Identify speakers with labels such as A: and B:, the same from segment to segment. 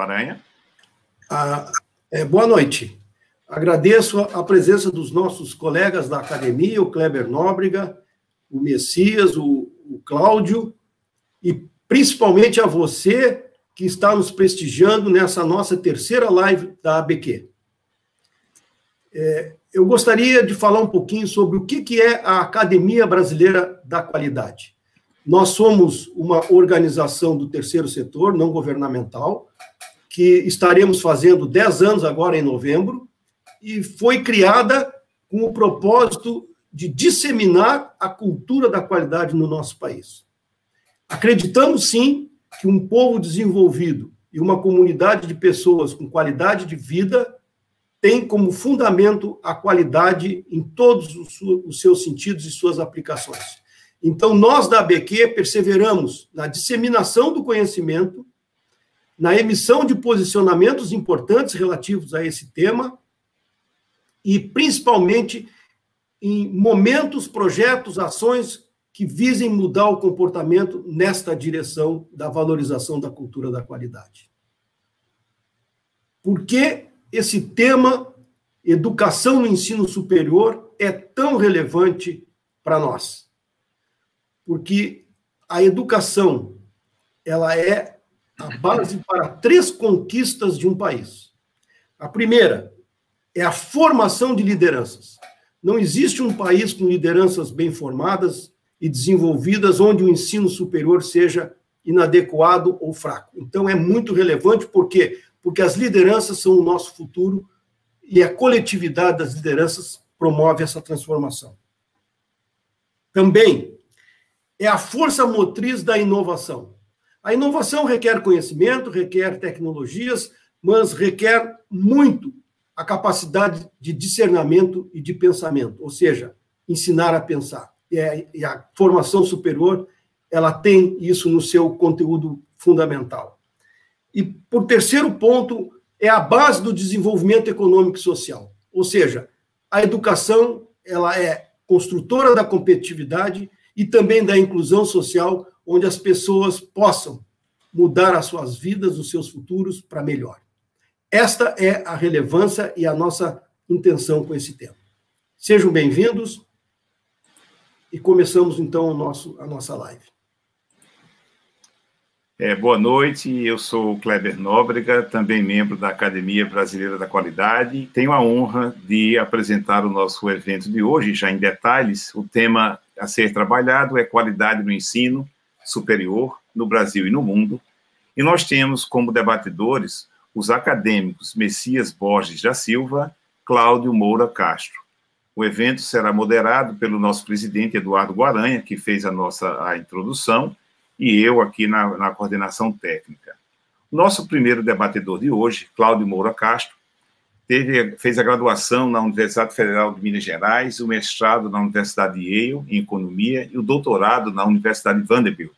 A: Guaranha.
B: Ah, é, boa noite. Agradeço a presença dos nossos colegas da academia, o Kleber Nóbrega, o Messias, o, o Cláudio, e principalmente a você que está nos prestigiando nessa nossa terceira live da ABQ. É, eu gostaria de falar um pouquinho sobre o que, que é a Academia Brasileira da Qualidade. Nós somos uma organização do terceiro setor, não governamental, que estaremos fazendo 10 anos agora em novembro, e foi criada com o propósito de disseminar a cultura da qualidade no nosso país. Acreditamos sim que um povo desenvolvido e uma comunidade de pessoas com qualidade de vida tem como fundamento a qualidade em todos os seus sentidos e suas aplicações. Então, nós da ABQ perseveramos na disseminação do conhecimento, na emissão de posicionamentos importantes relativos a esse tema e, principalmente, em momentos, projetos, ações que visem mudar o comportamento nesta direção da valorização da cultura da qualidade. Por que esse tema, educação no ensino superior, é tão relevante para nós? Porque a educação, ela é a base para três conquistas de um país. A primeira é a formação de lideranças. Não existe um país com lideranças bem formadas e desenvolvidas onde o ensino superior seja inadequado ou fraco. Então é muito relevante porque porque as lideranças são o nosso futuro e a coletividade das lideranças promove essa transformação. Também é a força motriz da inovação. A inovação requer conhecimento, requer tecnologias, mas requer muito a capacidade de discernimento e de pensamento, ou seja, ensinar a pensar. E a formação superior, ela tem isso no seu conteúdo fundamental. E, por terceiro ponto, é a base do desenvolvimento econômico e social. Ou seja, a educação ela é construtora da competitividade e também da inclusão social, onde as pessoas possam mudar as suas vidas, os seus futuros para melhor. Esta é a relevância e a nossa intenção com esse tema. Sejam bem-vindos e começamos então o nosso, a nossa live.
A: É, boa noite, eu sou o Kleber Nóbrega, também membro da Academia Brasileira da Qualidade. Tenho a honra de apresentar o nosso evento de hoje, já em detalhes. O tema a ser trabalhado é qualidade no ensino superior no Brasil e no mundo. E nós temos como debatedores os acadêmicos Messias Borges da Silva, Cláudio Moura Castro. O evento será moderado pelo nosso presidente Eduardo Guaranha, que fez a nossa a introdução, e eu aqui na, na coordenação técnica. Nosso primeiro debatedor de hoje, Cláudio Moura Castro, teve, fez a graduação na Universidade Federal de Minas Gerais, o mestrado na Universidade de Yale, em Economia, e o doutorado na Universidade de Vanderbilt,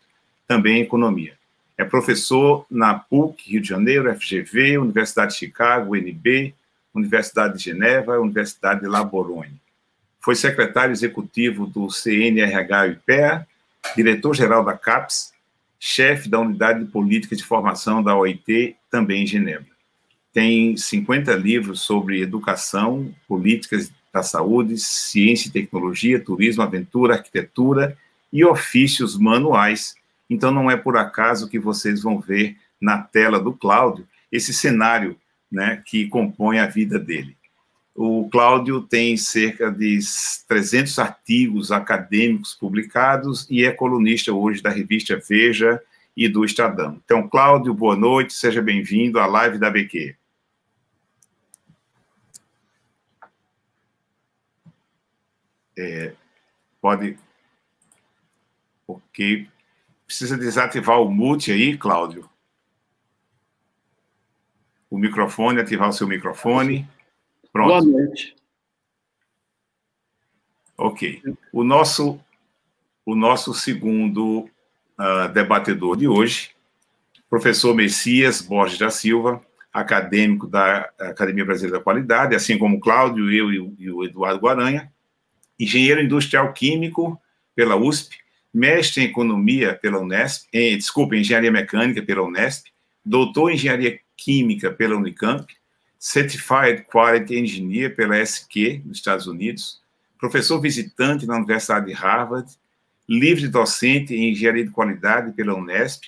A: também em Economia. É professor na PUC, Rio de Janeiro, FGV, Universidade de Chicago, UNB, Universidade de Geneva, Universidade de La Borogne. Foi secretário executivo do CNRH IPEA, diretor-geral da CAPES, chefe da Unidade de Política de Formação da OIT, também em Genebra. Tem 50 livros sobre educação, políticas da saúde, ciência e tecnologia, turismo, aventura, arquitetura e ofícios manuais. Então, não é por acaso que vocês vão ver na tela do Cláudio esse cenário né, que compõe a vida dele. O Cláudio tem cerca de 300 artigos acadêmicos publicados e é colunista hoje da revista Veja e do Estadão. Então, Cláudio, boa noite, seja bem-vindo à live da BQ. É, pode. Ok. Precisa desativar o mute aí, Cláudio. O microfone, ativar o seu microfone. Pronto. Boa noite. Ok. O nosso, o nosso segundo uh, debatedor de hoje, professor Messias Borges da Silva, acadêmico da Academia Brasileira da Qualidade, assim como o Cláudio, eu e o Eduardo Guaranha, engenheiro industrial químico pela USP, mestre em economia pela Unesp, em, desculpa, engenharia mecânica pela Unesp, doutor em engenharia Química pela Unicamp, Certified Quality Engineer pela SQ, nos Estados Unidos, professor visitante na Universidade de Harvard, livre docente em Engenharia de Qualidade pela Unesp,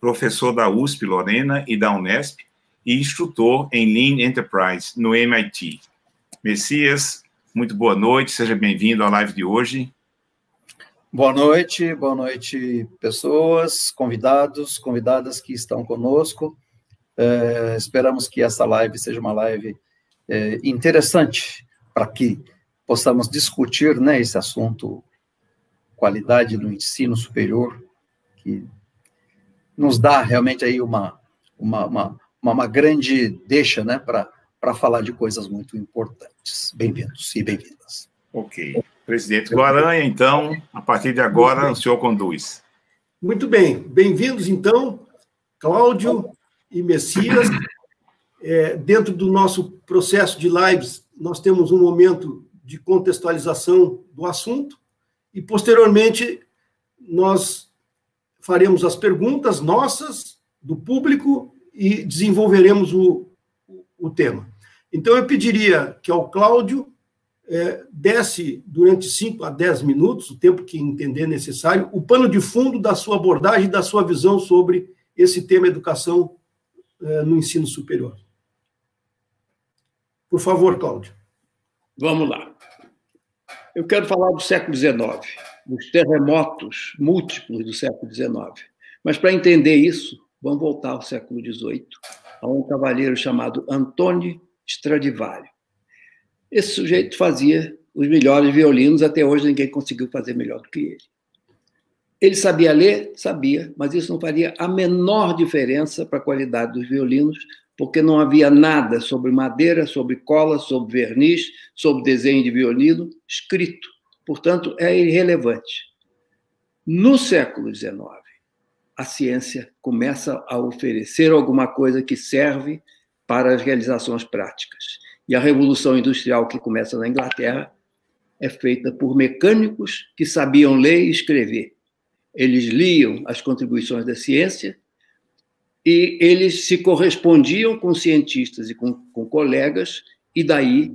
A: professor da USP Lorena e da Unesp, e instrutor em Lean Enterprise no MIT. Messias, muito boa noite, seja bem-vindo à live de hoje.
C: Boa noite, boa noite, pessoas, convidados, convidadas que estão conosco. É, esperamos que essa live seja uma live é, interessante para que possamos discutir né, esse assunto, qualidade no ensino superior, que nos dá realmente aí uma, uma, uma, uma grande deixa né, para falar de coisas muito importantes. Bem-vindos e bem-vindas.
A: Ok. Presidente Guaranha, então, a partir de agora, o senhor conduz.
B: Muito bem. Bem-vindos, então, Cláudio, e Messias. É, dentro do nosso processo de lives, nós temos um momento de contextualização do assunto e, posteriormente, nós faremos as perguntas nossas, do público, e desenvolveremos o, o tema. Então, eu pediria que ao Cláudio é, desse durante 5 a 10 minutos, o tempo que entender necessário, o pano de fundo da sua abordagem, da sua visão sobre esse tema educação é, no ensino superior. Por favor, Cláudio.
D: Vamos lá. Eu quero falar do século XIX, dos terremotos múltiplos do século XIX. Mas para entender isso, vamos voltar ao século XVIII, a um cavaleiro chamado Antônio Stradivari. Esse sujeito fazia os melhores violinos, até hoje ninguém conseguiu fazer melhor do que ele. Ele sabia ler? Sabia, mas isso não faria a menor diferença para a qualidade dos violinos, porque não havia nada sobre madeira, sobre cola, sobre verniz, sobre desenho de violino escrito. Portanto, é irrelevante. No século XIX, a ciência começa a oferecer alguma coisa que serve para as realizações práticas. E a revolução industrial que começa na Inglaterra é feita por mecânicos que sabiam ler e escrever eles liam as contribuições da ciência e eles se correspondiam com cientistas e com, com colegas, e daí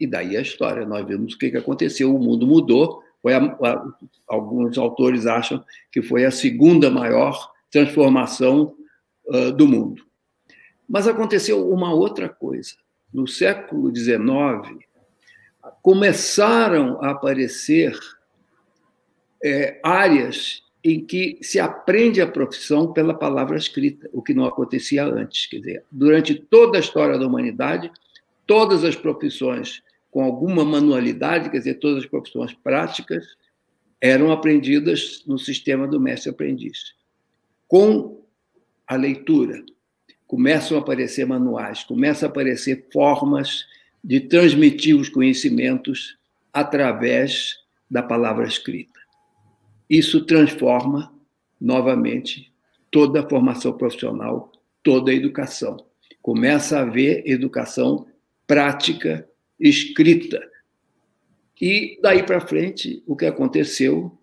D: e daí a história. Nós vimos o que aconteceu, o mundo mudou. Foi a, a, alguns autores acham que foi a segunda maior transformação uh, do mundo. Mas aconteceu uma outra coisa. No século XIX, começaram a aparecer é, áreas em que se aprende a profissão pela palavra escrita, o que não acontecia antes. Quer dizer, durante toda a história da humanidade, todas as profissões com alguma manualidade, quer dizer, todas as profissões práticas, eram aprendidas no sistema do mestre-aprendiz. Com a leitura, começam a aparecer manuais, começam a aparecer formas de transmitir os conhecimentos através da palavra escrita isso transforma novamente toda a formação profissional, toda a educação. Começa a haver educação prática, escrita. E daí para frente, o que aconteceu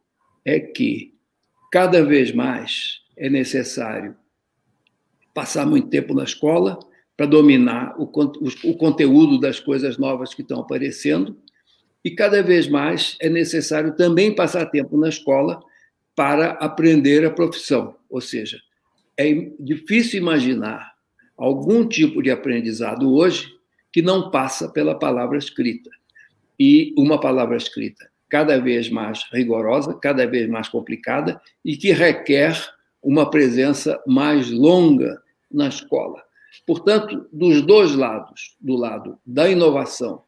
D: é que cada vez mais é necessário passar muito tempo na escola para dominar o, o, conteúdo das coisas novas que estão aparecendo e cada vez mais é necessário também passar tempo na escola para aprender a profissão. Ou seja, é difícil imaginar algum tipo de aprendizado hoje que não passa pela palavra escrita. E uma palavra escrita cada vez mais rigorosa, cada vez mais complicada e que requer uma presença mais longa na escola. Portanto, dos dois lados, do lado da inovação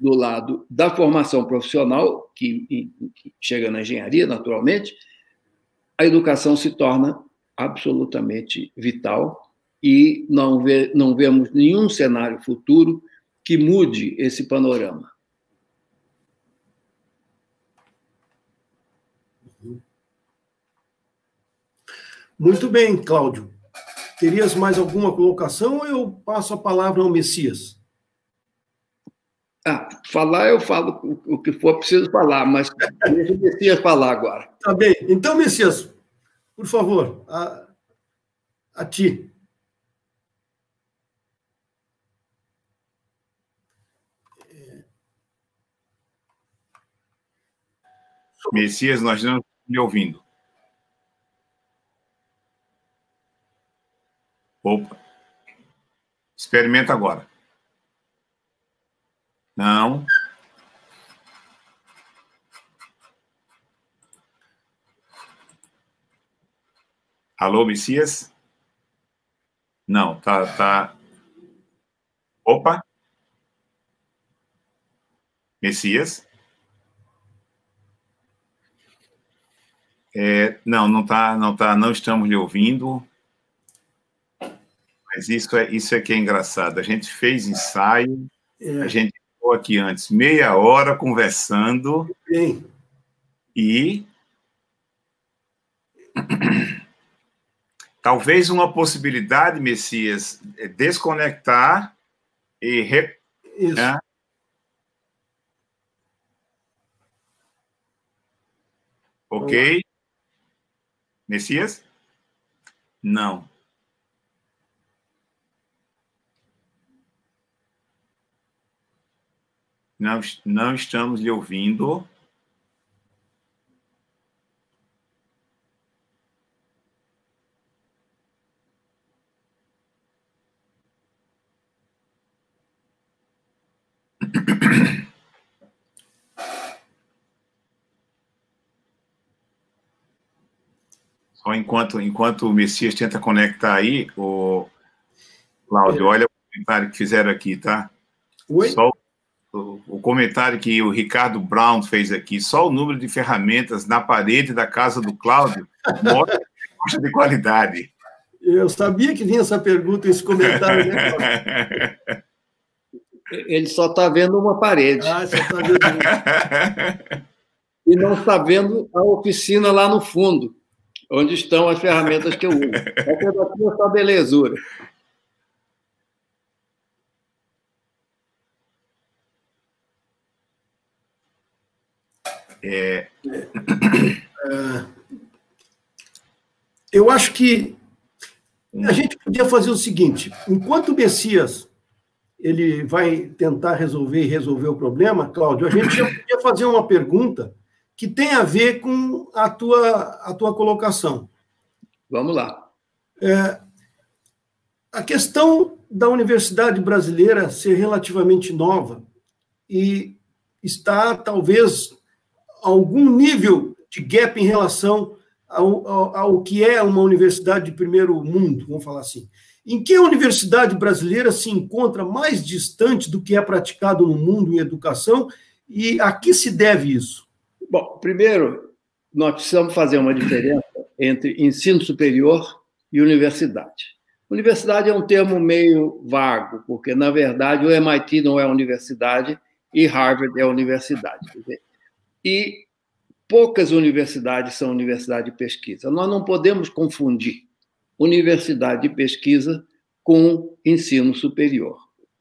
D: do lado da formação profissional, que, que chega na engenharia, naturalmente, a educação se torna absolutamente vital e não, vê, não vemos nenhum cenário futuro que mude esse panorama.
B: Muito bem, Cláudio. Terias mais alguma colocação ou eu passo a palavra ao Messias?
D: Ah, falar eu falo o que for preciso falar, mas deixa o Messias falar agora.
B: Tá bem. Então, Messias, por favor, a, a ti.
A: Messias, nós não estamos lhe ouvindo. Opa. Experimenta agora. Não. Alô, Messias? Não, tá, tá. Opa. Messias? É, não, não tá, não tá, não estamos lhe ouvindo. Mas isso é, isso é que é engraçado. A gente fez ensaio, é. a gente ficou aqui antes meia hora conversando. Sim. E talvez uma possibilidade, Messias, é desconectar e re... Isso. Né? Ok? Messias? Não. Não, não estamos lhe ouvindo. Só enquanto, enquanto o Messias tenta conectar aí, o Cláudio, olha o comentário que fizeram aqui, tá? Oi? Só o, comentário que o Ricardo Brown fez aqui, só o número de ferramentas na parede da casa do Cláudio mostra de qualidade.
B: Eu sabia que vinha essa pergunta, esse comentário, né,
D: Ele só está vendo uma parede. Ah, só está vendo E não está vendo a oficina lá no fundo, onde estão as ferramentas que eu uso. Essa é sua belezura.
B: É... é... Eu acho que a gente podia fazer o seguinte: enquanto o Messias ele vai tentar resolver e resolver o problema, Cláudio, a gente já podia fazer uma pergunta que tem a ver com a tua, a tua colocação.
D: Vamos lá.
B: É, a questão da universidade brasileira ser relativamente nova e está, talvez, algum nível de gap em relação ao, ao, ao, que é uma universidade de primeiro mundo, vamos falar assim. Em que a universidade brasileira se encontra mais distante do que é praticado no mundo em educação e a que se deve isso?
D: Bom, primeiro, nós precisamos fazer uma diferença entre ensino superior e universidade. Universidade é um termo meio vago, porque, na verdade, o MIT não é universidade e Harvard é universidade e poucas universidades são universidade de pesquisa. Nós não podemos confundir universidade de pesquisa com ensino superior.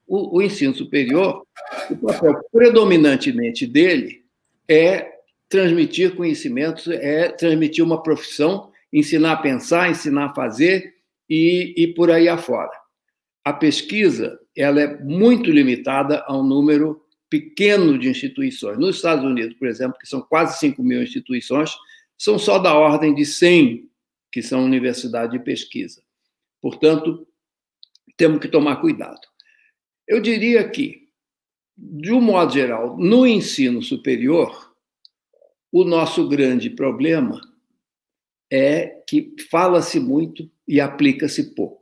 D: O, o ensino superior, o papel predominantemente dele é transmitir conhecimentos, é transmitir uma profissão, ensinar a pensar, ensinar a fazer e, e por aí afora. A pesquisa ela é muito limitada ao número pequeno de instituições. Nos Estados Unidos, por exemplo, que são quase 5 mil instituições, são só da ordem de 100 que são universidade de pesquisa. Portanto, temos que tomar cuidado. Eu diria que, de um modo geral, no ensino superior, o nosso grande problema é que fala-se muito e aplica-se pouco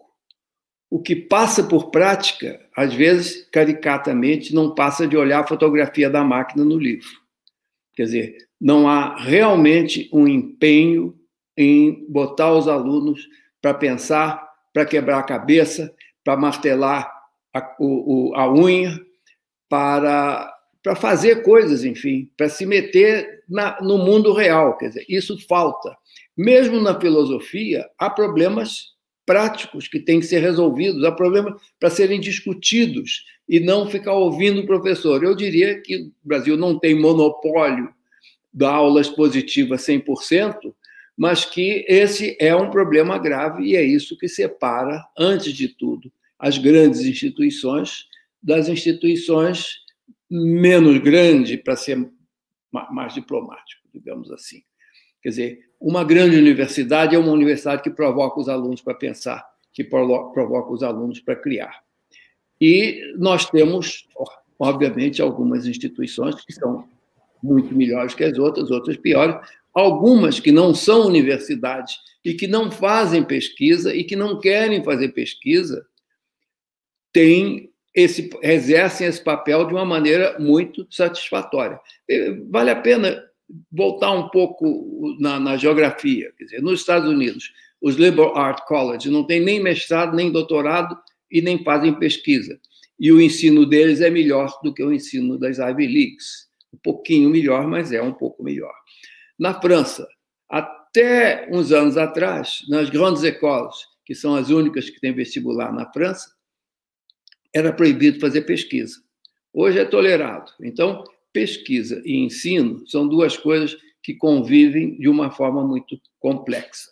D: o que passa por prática, às vezes, caricatamente, não passa de olhar a fotografia da máquina no livro. Quer dizer, não há realmente um empenho em botar os alunos para pensar, para quebrar a cabeça, para martelar a, o, a unha, para, para fazer coisas, enfim, para se meter na, no mundo real. Quer dizer, isso falta. Mesmo na filosofia, há problemas práticos que têm que ser resolvidos, há problemas para serem discutidos e não ficar ouvindo o professor. Eu diria que o Brasil não tem monopólio da aula expositiva 100%, mas que esse é um problema grave e é isso que separa, antes de tudo, as grandes instituições das instituições menos grandes, para ser mais diplomático, digamos assim. Quer dizer, uma grande universidade é uma universidade que provoca os alunos para pensar, que provoca os alunos para criar. E nós temos, obviamente, algumas instituições que são muito melhores que as outras, outras piores, algumas que não são universidades e que não fazem pesquisa e que não querem fazer pesquisa, têm esse, exercem esse papel de uma maneira muito satisfatória. Vale a pena voltar um pouco na, na geografia. Quer dizer, nos Estados Unidos, os Liberal Art College não têm nem mestrado, nem doutorado e nem fazem pesquisa. E o ensino deles é melhor do que o ensino das Ivy Leagues. Um pouquinho melhor, mas é um pouco melhor. Na França, até uns anos atrás, nas grandes écoles, que são as únicas que têm vestibular na França, era proibido fazer pesquisa. Hoje é tolerado. Então, pesquisa e ensino são duas coisas que convivem de uma forma muito complexa.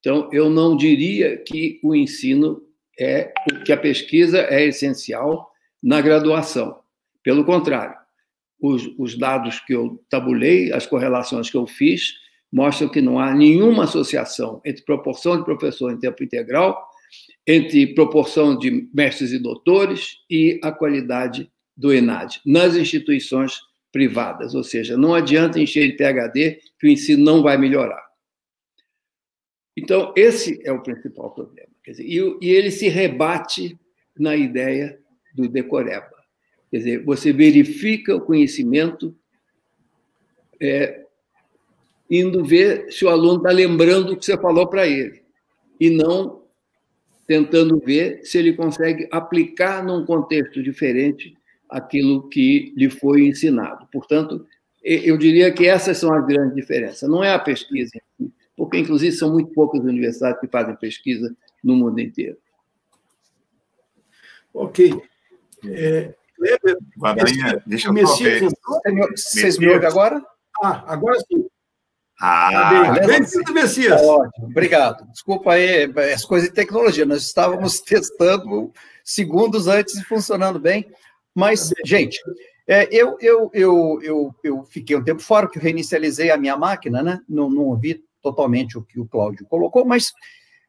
D: Então, eu não diria que o ensino é que a pesquisa é essencial na graduação. Pelo contrário, os, os dados que eu tabulei, as correlações que eu fiz, mostram que não há nenhuma associação entre proporção de professor em tempo integral, entre proporção de mestres e doutores e a qualidade do ENAD nas instituições privadas, ou seja, não adianta encher de PhD que o ensino não vai melhorar. Então, esse é o principal problema. Dizer, e, ele se rebate na ideia do decoreba. Quer dizer, você verifica o conhecimento é, indo ver se o aluno está lembrando o que você falou para ele, e não tentando ver se ele consegue aplicar num contexto diferente aquilo que lhe foi ensinado. Portanto, eu diria que essas são as grandes diferenças. Não é a pesquisa, porque, inclusive, são muito poucas universidades que fazem pesquisa no mundo inteiro.
B: Ok. É,
A: Kleber, deixa eu Messias,
C: Vocês me ouvem agora?
B: Ah, agora sim.
C: Ah, tá bem-vindo, Messias. Ótimo, obrigado. Desculpa aí, as coisas de tecnologia. Nós estávamos testando segundos antes e funcionando bem. Mas, gente, é, eu, eu, eu, eu, eu fiquei um tempo fora, que eu reinicializei a minha máquina, né? Não, não ouvi totalmente o que o Cláudio colocou, mas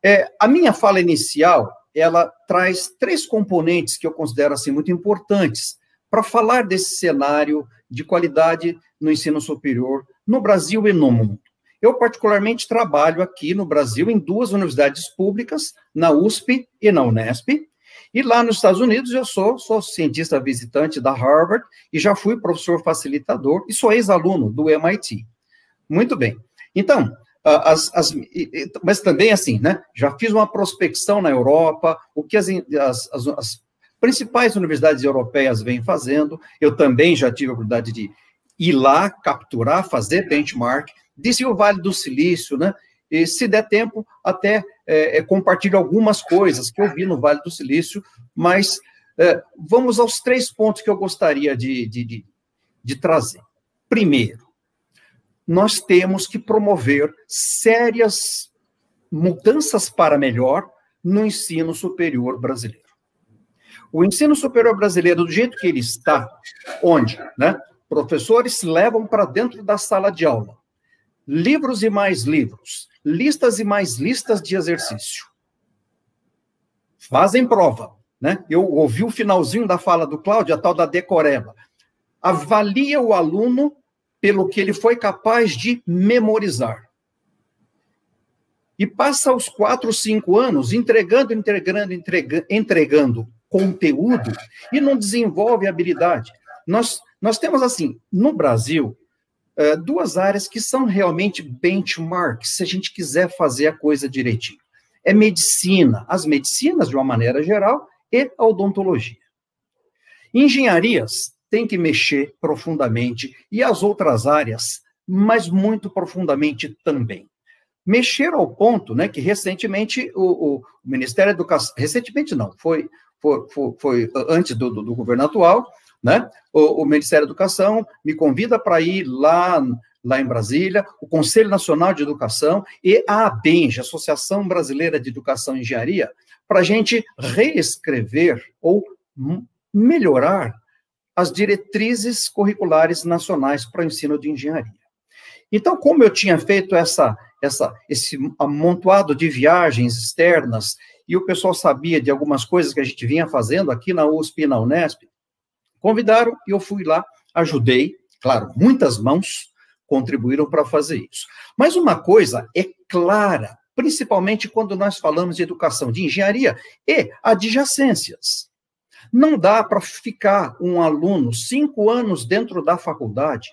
C: é, a minha fala inicial, ela traz três componentes que eu considero assim muito importantes para falar desse cenário de qualidade no ensino superior no Brasil e no mundo. Eu, particularmente, trabalho aqui no Brasil em duas universidades públicas, na USP e na Unesp, e lá nos Estados Unidos eu sou, sou cientista visitante da Harvard e já fui professor facilitador e sou ex-aluno do MIT. Muito bem. Então, as, as, mas também assim, né? Já fiz uma prospecção na Europa, o que as, as, as principais universidades europeias vêm fazendo. Eu também já tive a oportunidade de ir lá, capturar, fazer benchmark, disse o Vale do Silício, né? E se der tempo, até é, é, compartilho algumas coisas que eu vi no Vale do Silício, mas é, vamos aos três pontos que eu gostaria de, de, de, de trazer. Primeiro, nós temos que promover sérias mudanças para melhor no ensino superior brasileiro. O ensino superior brasileiro, do jeito que ele está, onde né, professores levam para dentro da sala de aula livros e mais livros, listas e mais listas de exercício. Fazem prova, né? Eu ouvi o finalzinho da fala do Cláudio, a tal da decoreba. Avalia o aluno pelo que ele foi capaz de memorizar. E passa os quatro, cinco anos entregando, entregando, entregando, entregando conteúdo e não desenvolve habilidade. Nós, nós temos, assim, no Brasil, é, duas áreas que são realmente benchmarks, se a gente quiser fazer a coisa direitinho. É medicina, as medicinas de uma maneira geral, e a odontologia. Engenharias tem que mexer profundamente, e as outras áreas, mas muito profundamente também. Mexer ao ponto né, que recentemente o, o Ministério da Educação, recentemente não, foi, foi, foi, foi antes do, do, do governo atual, né? O, o Ministério da Educação me convida para ir lá, lá em Brasília, o Conselho Nacional de Educação e a ABENGE, Associação Brasileira de Educação e Engenharia, para a gente reescrever ou melhorar as diretrizes curriculares nacionais para o ensino de engenharia. Então, como eu tinha feito essa, essa, esse amontoado de viagens externas e o pessoal sabia de algumas coisas que a gente vinha fazendo aqui na USP e na Unesp, convidaram e eu fui lá, ajudei, claro, muitas mãos contribuíram para fazer isso. Mas uma coisa é clara, principalmente quando nós falamos de educação de engenharia e adjacências. Não dá para ficar um aluno cinco anos dentro da faculdade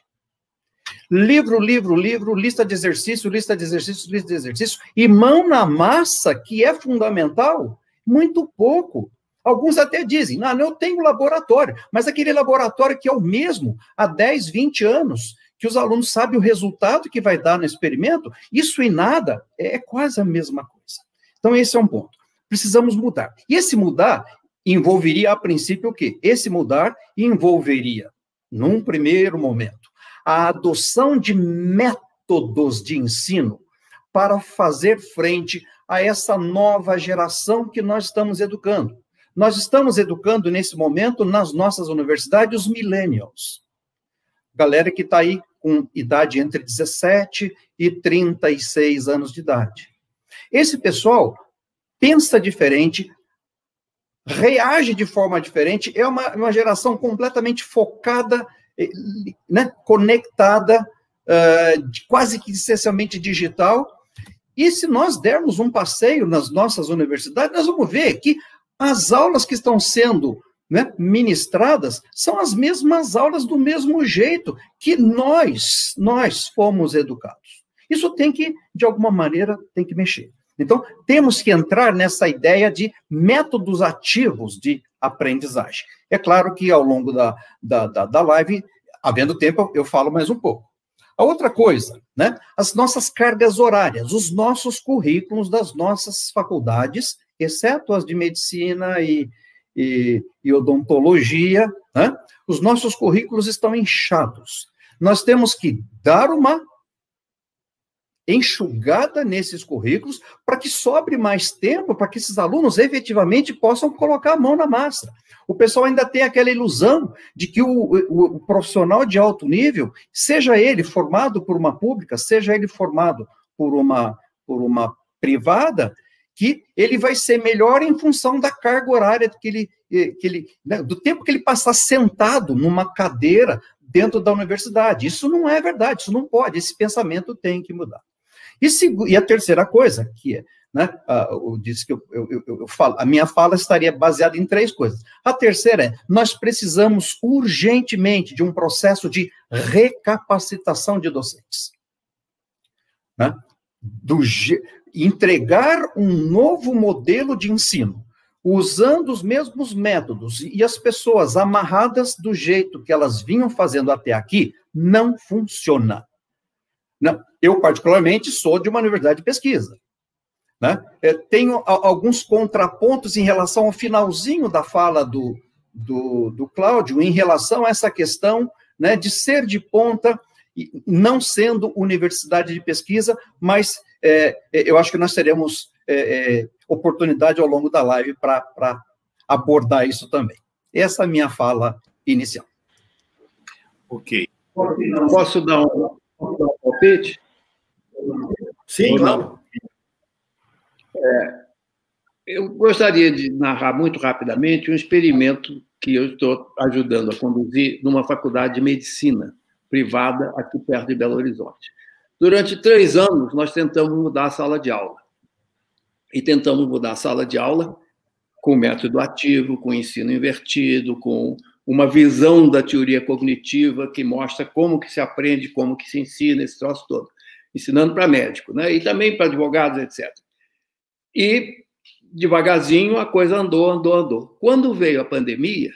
C: livro, livro, livro, lista de exercício, lista de exercício, lista de exercício, e mão na massa, que é fundamental, muito pouco. Alguns até dizem, não, eu tenho laboratório, mas aquele laboratório que é o mesmo há 10, 20 anos, que os alunos sabem o resultado que vai dar no experimento, isso e nada é quase a mesma coisa. Então, esse é um ponto. Precisamos mudar. E esse mudar envolveria, a princípio, o quê? Esse mudar envolveria, num primeiro momento, a adoção de métodos de ensino para fazer frente a essa nova geração que nós estamos educando. Nós estamos educando nesse momento nas nossas universidades os millennials. Galera que está aí com idade entre 17 e 36 anos de idade. Esse pessoal pensa diferente, reage de forma diferente, é uma, uma geração completamente focada né, conectada, uh, quase que essencialmente digital. E se nós dermos um passeio nas nossas universidades, nós vamos ver que as aulas que estão sendo né, ministradas são as mesmas aulas do mesmo jeito que nós, nós fomos educados. Isso tem que, de alguma maneira, tem que mexer. Então, temos que entrar nessa ideia de métodos ativos de aprendizagem. É claro que ao longo da, da, da, da live, havendo tempo, eu falo mais um pouco. A outra coisa, né? As nossas cargas horárias, os nossos currículos das nossas faculdades, exceto as de medicina e, e, e odontologia, né? Os nossos currículos estão inchados. Nós temos que dar uma enxugada nesses currículos para que sobre mais tempo para que esses alunos efetivamente possam colocar a mão na massa. O pessoal ainda tem aquela ilusão de que o, o, o profissional de alto nível, seja ele formado por uma pública, seja ele formado por uma, por uma privada, que ele vai ser melhor em função da carga horária que ele, que ele né, do tempo que ele passar sentado numa cadeira dentro da universidade. Isso não é verdade, isso não pode, esse pensamento tem que mudar. E, e a terceira coisa, que é, né, eu disse que eu, eu, eu, eu, falo, a minha fala estaria baseada em três coisas. A terceira é, nós precisamos urgentemente de um processo de recapacitação de docentes. Né? Do, entregar um novo modelo de ensino, usando os mesmos métodos e as pessoas amarradas do jeito que elas vinham fazendo até aqui, não funciona. Não, eu, particularmente, sou de uma universidade de pesquisa. Né? É, tenho alguns contrapontos em relação ao finalzinho da fala do, do, do Cláudio, em relação a essa questão né, de ser de ponta, não sendo universidade de pesquisa, mas é, é, eu acho que nós teremos é, é oportunidade ao longo da live para abordar isso também. Essa é a minha fala inicial.
D: Ok. Posso dar um, palpite?
B: Sim, claro.
D: É, eu gostaria de narrar muito rapidamente um experimento que eu estou ajudando a conduzir numa faculdade de medicina privada aqui perto de Belo Horizonte. Durante três anos, nós tentamos mudar a sala de aula. E tentamos mudar a sala de aula com método ativo, com ensino invertido, com uma visão da teoria cognitiva que mostra como que se aprende, como que se ensina, esse troço todo. Ensinando para médico, né? E também para advogados, etc. E, devagarzinho, a coisa andou, andou, andou. Quando veio a pandemia,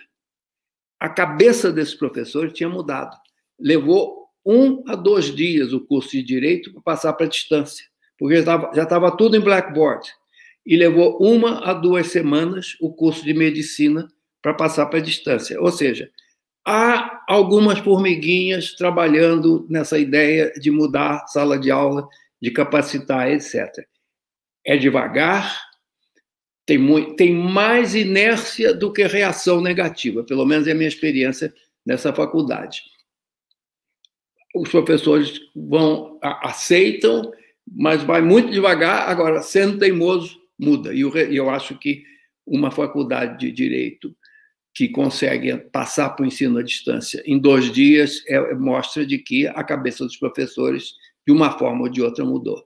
D: a cabeça desses professores tinha mudado. Levou um a dois dias o curso de Direito para passar para distância, porque já estava tudo em Blackboard. E levou uma a duas semanas o curso de Medicina para passar para a distância. Ou seja, há algumas formiguinhas trabalhando nessa ideia de mudar sala de aula, de capacitar, etc. É devagar, tem, muito, tem mais inércia do que reação negativa, pelo menos é a minha experiência nessa faculdade. Os professores vão aceitam, mas vai muito devagar. Agora, sendo teimoso, muda. E eu, eu acho que uma faculdade de direito que consegue passar para o ensino à distância em dois dias é, mostra de que a cabeça dos professores, de uma forma ou de outra, mudou.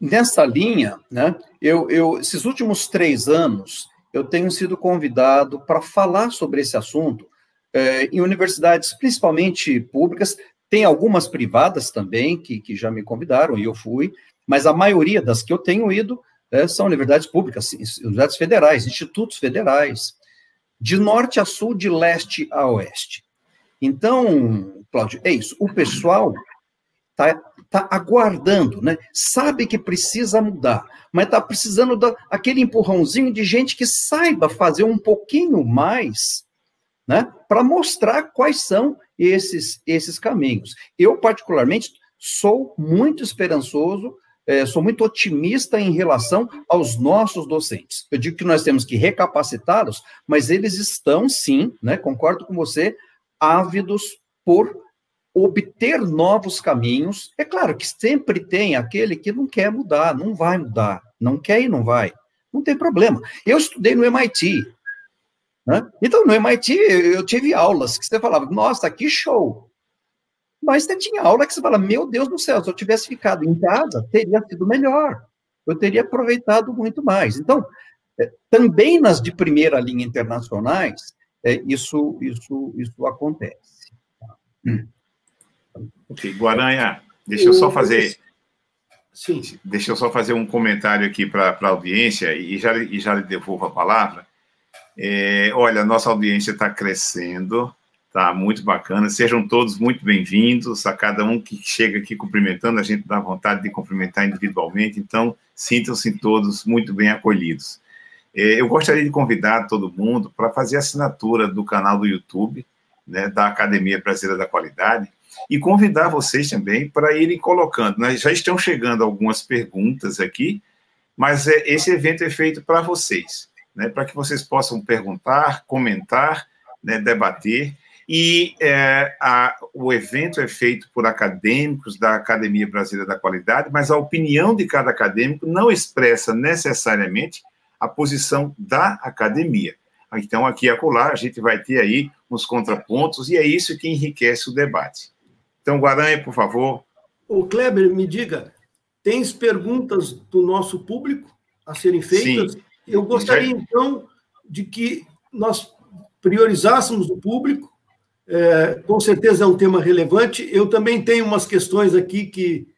C: Nessa linha, né, eu, eu, esses últimos três anos, eu tenho sido convidado para falar sobre esse assunto é, em universidades, principalmente públicas, tem algumas privadas também que, que já me convidaram e eu fui, mas a maioria das que eu tenho ido é, são universidades públicas, universidades federais, institutos federais, de norte a sul, de leste a oeste. Então, Cláudio, é isso. O pessoal está tá aguardando, né? Sabe que precisa mudar, mas está precisando daquele empurrãozinho de gente que saiba fazer um pouquinho mais, né? Para mostrar quais são esses, esses caminhos. Eu, particularmente, sou muito esperançoso é, sou muito otimista em relação aos nossos docentes. Eu digo que nós temos que recapacitá-los, mas eles estão, sim, né, concordo com você, ávidos por obter novos caminhos. É claro que sempre tem aquele que não quer mudar, não vai mudar, não quer e não vai. Não tem problema. Eu estudei no MIT. Né? Então, no MIT, eu tive aulas que você falava, nossa, que show! Mas você tinha aula que você fala, meu Deus do céu, se eu tivesse ficado em casa, teria sido melhor. Eu teria aproveitado muito mais. Então, é, também nas de primeira linha internacionais, é, isso, isso, isso acontece.
A: Ok, Guaranha, deixa eu só fazer. Sim. Deixa eu só fazer um comentário aqui para a audiência e já, e já lhe devolvo a palavra. É, olha, nossa audiência está crescendo, Tá muito bacana. Sejam todos muito bem-vindos. A cada um que chega aqui cumprimentando, a gente dá vontade de cumprimentar individualmente. Então, sintam-se todos muito bem acolhidos. É, eu gostaria de convidar todo mundo para fazer assinatura do canal do YouTube, né, da Academia Brasileira da Qualidade, e convidar vocês também para irem colocando. Né? Já estão chegando algumas perguntas aqui, mas é, esse evento é feito para vocês, né, para que vocês possam perguntar, comentar, né, debater e é, a, o evento é feito por acadêmicos da Academia Brasileira da Qualidade, mas a opinião de cada acadêmico não expressa necessariamente a posição da academia. Então, aqui e acolá, a gente vai ter aí uns contrapontos, e é isso que enriquece o debate. Então, Guaranha, por favor.
B: O Kleber, me diga, tens perguntas do nosso público a serem feitas? Sim. Eu gostaria, então, de que nós priorizássemos o público é, com certeza é um tema relevante. Eu também tenho umas questões aqui que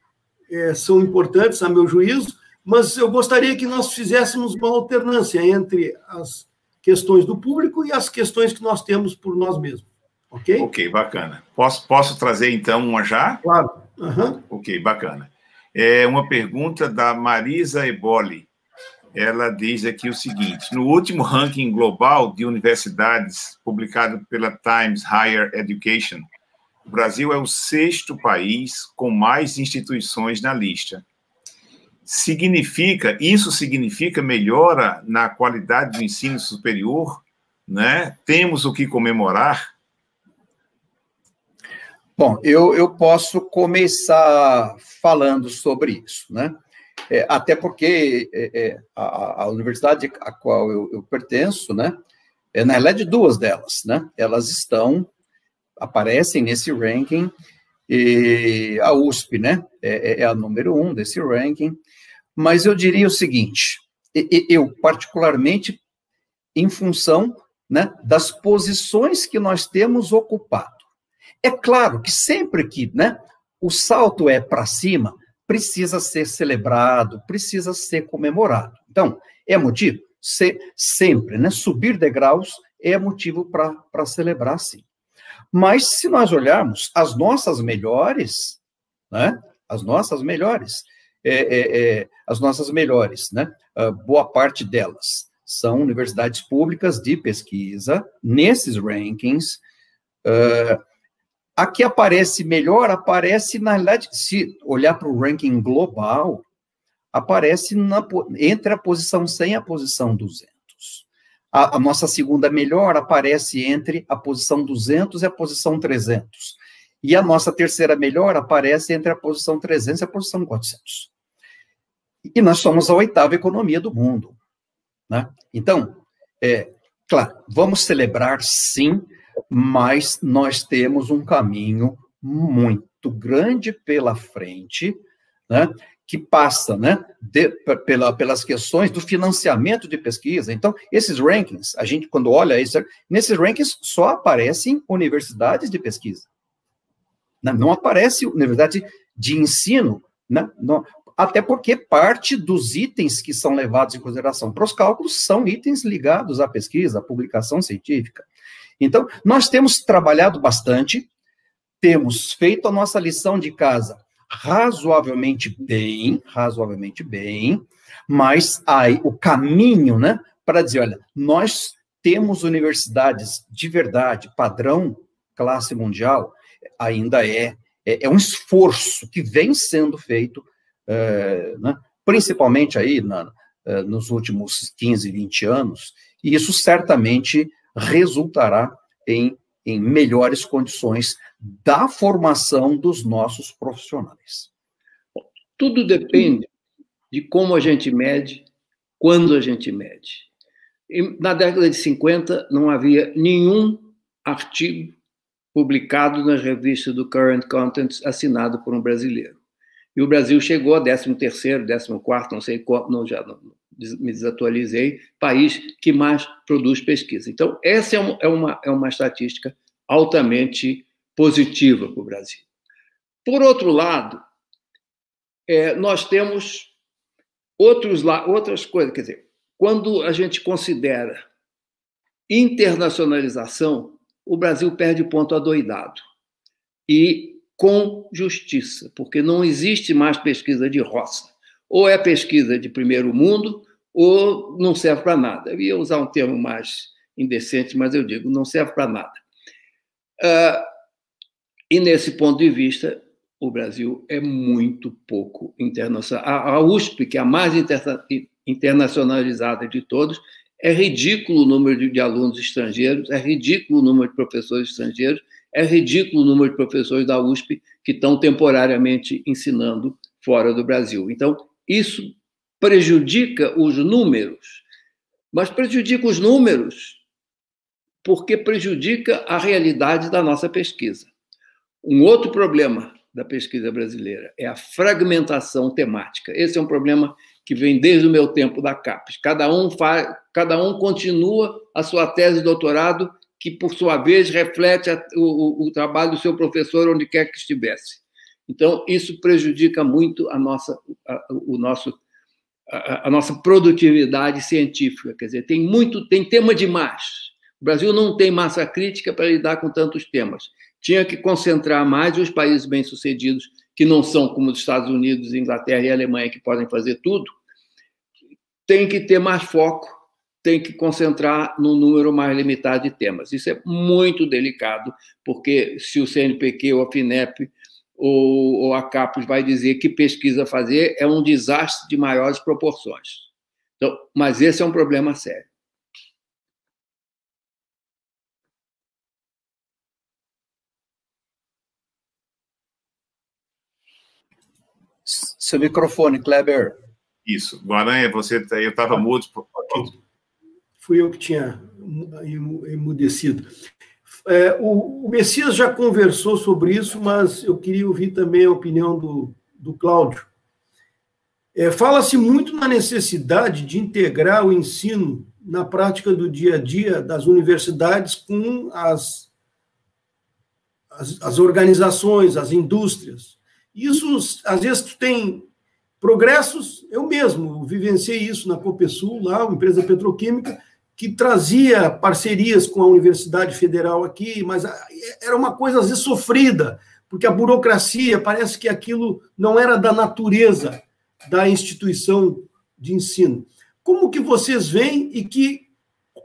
B: é, são importantes, a meu juízo, mas eu gostaria que nós fizéssemos uma alternância entre as questões do público e as questões que nós temos por nós mesmos. Ok?
A: Ok, bacana. Posso, posso trazer então uma já?
B: Claro. Uhum.
A: Ok, bacana. É uma pergunta da Marisa Eboli ela diz aqui o seguinte: no último ranking global de universidades publicado pela Times Higher Education, o Brasil é o sexto país com mais instituições na lista. Significa, isso significa melhora na qualidade do ensino superior, né? Temos o que comemorar?
C: Bom, eu, eu posso começar falando sobre isso, né? É, até porque é, é, a, a, universidade a qual eu, eu, pertenço, né, é, na realidade, duas delas, né, elas estão, aparecem nesse ranking, e a USP, né, é, é, é a número um desse ranking, mas eu diria o seguinte, eu, particularmente, em função né, das posições que nós temos ocupado. É claro que sempre que né, o salto é para cima, precisa ser celebrado, precisa ser comemorado. Então, é motivo? Se, sempre, né? Subir degraus é motivo para celebrar, sim. Mas se nós olharmos as nossas melhores, né? As nossas melhores, é, é, é, as nossas melhores, né? Uh, boa parte delas são universidades públicas de pesquisa, nesses rankings, uh, a que aparece melhor, aparece, na realidade, se olhar para o ranking global, aparece na, entre a posição 100 e a posição 200. a, a, nossa segunda melhor aparece entre a posição 200 e a posição 300. E a nossa terceira melhor aparece entre a posição 300 e a posição 400. E nós somos a oitava economia do mundo. Né? Então, é, claro, vamos celebrar sim, mas nós temos um caminho muito grande pela frente, né, que passa né, de, pela, pelas questões do financiamento de pesquisa. Então, esses rankings, a gente, quando olha isso, nesses rankings só aparecem universidades de pesquisa. Não, não aparece universidade de ensino, né? Não, até porque parte dos itens que são levados em consideração para os cálculos são itens ligados à pesquisa, à publicação científica. Então, nós temos trabalhado bastante, temos feito a nossa lição de casa razoavelmente bem, razoavelmente bem, mas aí o caminho, né, para dizer, olha, nós temos universidades de verdade, padrão classe mundial, ainda é, é, é um esforço que vem sendo feito é, né, principalmente aí na, é, nos últimos 15, 20 anos, e isso certamente resultará em, em melhores condições da formação dos nossos profissionais.
D: Tudo depende de como a gente mede, quando a gente mede. Na década de 50, não havia nenhum artigo publicado nas revistas do Current Contents assinado por um brasileiro. E o Brasil chegou a 13º, 14º, não sei qual, não, já não, me desatualizei, país que mais produz pesquisa. Então, essa é uma, é uma, é uma estatística altamente positiva para o Brasil. Por outro lado, é, nós temos outros, outras coisas, quer dizer, quando a gente considera internacionalização, o Brasil perde ponto adoidado. E com justiça, porque não existe mais pesquisa de roça. Ou é pesquisa de primeiro mundo, ou não serve para nada. Eu ia usar um termo mais indecente, mas eu digo, não serve para nada. Uh, e nesse ponto de vista, o Brasil é muito pouco internacional. A, a USP, que é a mais interna internacionalizada de todos, é ridículo o número de, de alunos estrangeiros, é ridículo o número de professores estrangeiros, é ridículo o número de professores da USP que estão temporariamente ensinando fora do Brasil. Então, isso prejudica os números, mas prejudica os números porque prejudica a realidade da nossa pesquisa. Um outro problema da pesquisa brasileira é a fragmentação temática. Esse é um problema que vem desde o meu tempo da CAPES. Cada um, faz, cada um continua a sua tese de doutorado que, por sua vez, reflete a, o, o, trabalho do seu professor onde quer que estivesse. Então, isso prejudica muito a nossa, a, o nosso, a, a, nossa produtividade científica. Quer dizer, tem muito, tem tema demais. O Brasil não tem massa crítica para lidar com tantos temas. Tinha que concentrar mais os países bem-sucedidos, que não são como os Estados Unidos, Inglaterra e Alemanha, que podem fazer tudo, tem que ter mais foco tem que concentrar num número mais limitado de temas. Isso é muito delicado, porque se o CNPq ou a FINEP ou, ou a CAPES vai dizer que pesquisa fazer, é um desastre de maiores proporções. Então, mas esse é um problema sério.
C: Seu microfone, Kleber.
A: Isso. Guaranha, você eu estava mudo
B: fui eu que tinha emudecido. É, o, o, Messias já conversou sobre isso, mas eu queria ouvir também a opinião do, do Cláudio. É, Fala-se muito na necessidade de integrar o ensino na prática do dia a dia das universidades com as, as, as organizações, as indústrias. Isso, às vezes, tem progressos. Eu mesmo vivenciei isso na Copesul, lá, uma empresa petroquímica, que trazia parcerias com a Universidade Federal aqui, mas era uma coisa às vezes sofrida, porque a burocracia parece que aquilo não era da natureza da instituição de ensino. Como que vocês veem e que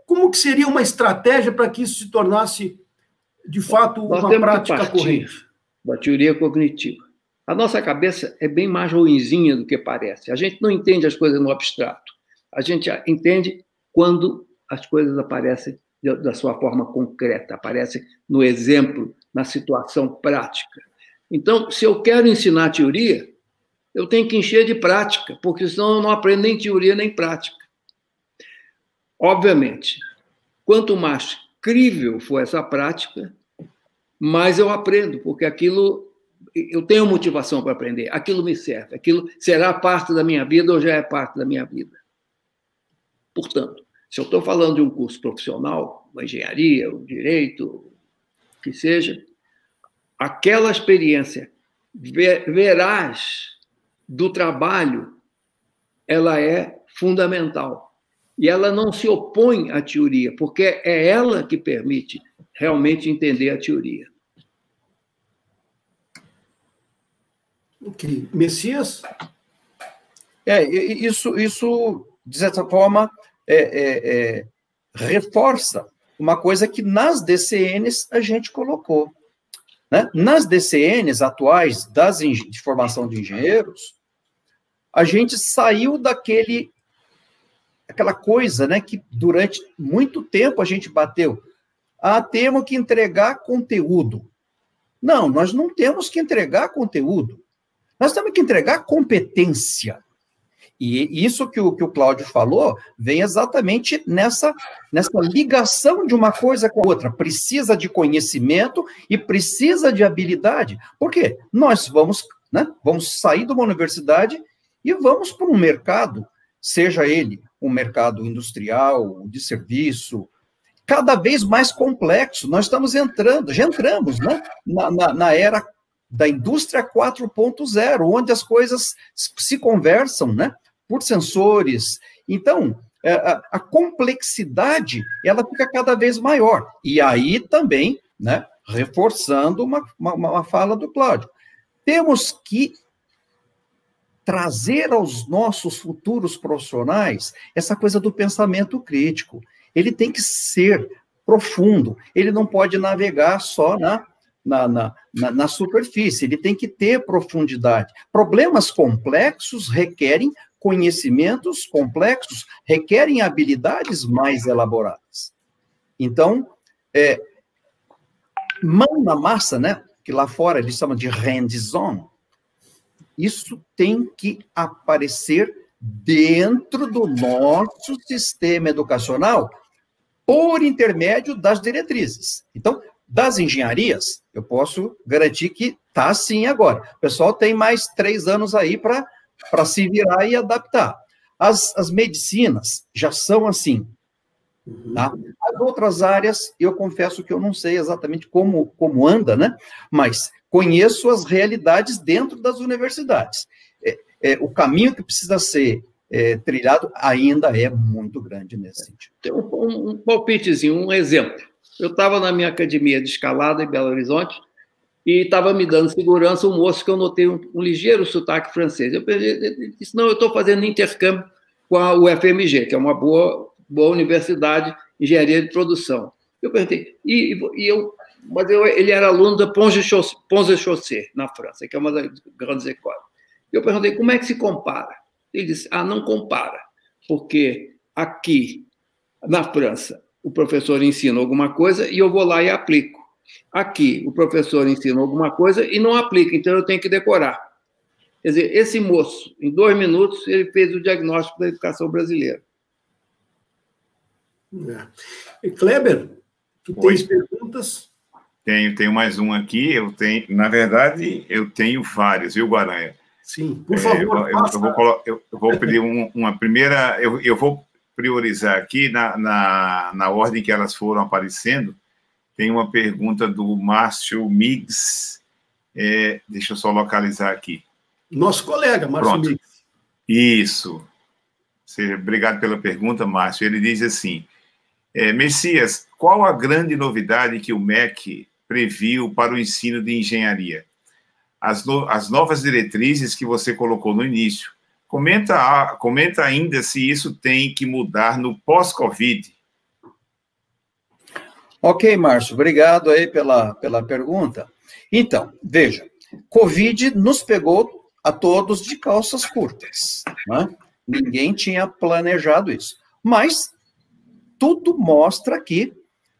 B: como que seria uma estratégia para que isso se tornasse de fato Nós uma prática corrente?
D: Da teoria cognitiva. A nossa cabeça é bem mais ruinzinha do que parece. A gente não entende as coisas no abstrato. A gente entende quando as coisas aparecem da sua forma concreta, aparecem no exemplo, na situação prática. Então, se eu quero ensinar teoria, eu tenho que encher de prática, porque senão eu não aprendo nem teoria nem prática. Obviamente, quanto mais crível for essa prática, mais eu aprendo, porque aquilo eu tenho motivação para aprender, aquilo me serve, aquilo será parte da minha vida ou já é parte da minha vida. Portanto, se eu estou falando de um curso profissional, uma engenharia, um direito, que seja, aquela experiência veraz do trabalho, ela é fundamental. E ela não se opõe à teoria, porque é ela que permite realmente entender a teoria.
B: Ok. Messias?
C: É, isso, isso de certa forma, é, é, é, reforça uma coisa que nas DCNs a gente colocou. Né? Nas DCNs atuais das de formação de engenheiros, a gente saiu daquele aquela coisa, né, que durante muito tempo a gente bateu. Ah, temos que entregar conteúdo. Não, nós não temos que entregar conteúdo. Nós temos que entregar competência. E isso que o, que o Cláudio falou vem exatamente nessa, nessa ligação de uma coisa com a outra. Precisa de conhecimento e precisa de habilidade. Por quê? Nós vamos, né, vamos sair de uma universidade e vamos para um mercado, seja ele um mercado industrial, de serviço, cada vez mais complexo. Nós estamos entrando, já entramos né, na, na, na era da indústria 4.0, onde as coisas se conversam, né? Por sensores. Então, é, a, complexidade ela fica cada vez maior. E aí também, né, reforçando uma, uma, uma fala do Cláudio, temos que trazer aos nossos futuros profissionais essa coisa do pensamento crítico. Ele tem que ser profundo, ele não pode navegar só na, na, na, na, na superfície, ele tem que ter profundidade. Problemas complexos requerem conhecimentos complexos requerem habilidades mais elaboradas. Então, é, mão na massa, né? Que lá fora eles chamam de hands-on. Isso tem que aparecer dentro do nosso sistema educacional por intermédio das diretrizes. Então, das engenharias, eu posso garantir que está assim agora. O pessoal tem mais três anos aí para para se virar e adaptar. As, as medicinas já são assim. Tá? As outras áreas, eu confesso que eu não sei exatamente como, como anda, né? mas conheço as realidades dentro das universidades. É, é, o caminho que precisa ser é, trilhado ainda é muito grande nesse sentido.
D: Tem um, um palpitezinho, um exemplo. Eu estava na minha academia de escalada em Belo Horizonte, e estava me dando segurança um moço que eu notei um, um ligeiro sotaque francês. Eu disse, não, eu estou fazendo intercâmbio com a UFMG, que é uma boa, boa universidade de engenharia de produção. Eu perguntei, e, e eu, mas eu, ele era aluno da Pont de Chaussée, na França, que é uma das grandes escolas. Eu perguntei, como é que se compara? Ele disse, ah, não compara, porque aqui, na França, o professor ensina alguma coisa e eu vou lá e aplico. Aqui, o professor ensina alguma coisa e não aplica, então eu tenho que decorar. Quer dizer, esse moço, em dois minutos, ele fez o diagnóstico da educação brasileira.
B: É. E Kleber, tu tens perguntas?
A: Tenho, tenho mais um aqui. Eu tenho, na verdade, eu tenho vários, viu, Guaranha?
B: Sim, por favor.
A: É, eu, eu, eu, vou, eu, vou, pedir um, uma primeira. Eu, eu vou priorizar aqui na, na, na ordem que elas foram aparecendo tem uma pergunta do Márcio Miggs. É, deixa eu só localizar aqui.
B: Nosso colega, Márcio Pronto. Miggs.
A: Isso. Obrigado pela pergunta, Márcio. Ele diz assim: é, Messias, qual a grande novidade que o MEC previu para o ensino de engenharia? As, no, as novas diretrizes que você colocou no início. Comenta, comenta ainda se isso tem que mudar no pós-Covid
C: Ok, Márcio, obrigado aí pela, pela pergunta. Então, veja, Covid nos pegou a todos de calças curtas, né? Ninguém tinha planejado isso. Mas tudo mostra que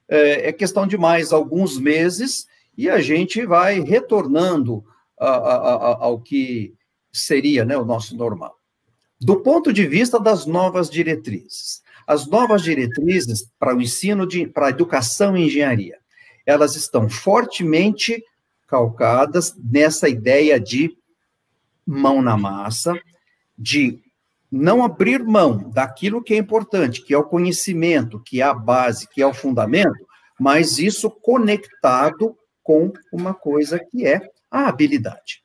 C: é, é questão de mais alguns meses e a gente vai retornando a, a, a, ao que seria né, o nosso normal. Do ponto de vista das novas diretrizes, as novas diretrizes para o ensino, de, para a educação e engenharia, elas estão fortemente calcadas nessa ideia de mão na massa, de não abrir mão daquilo que é importante, que é o conhecimento, que é a base, que é o fundamento, mas isso conectado com uma coisa que é a habilidade.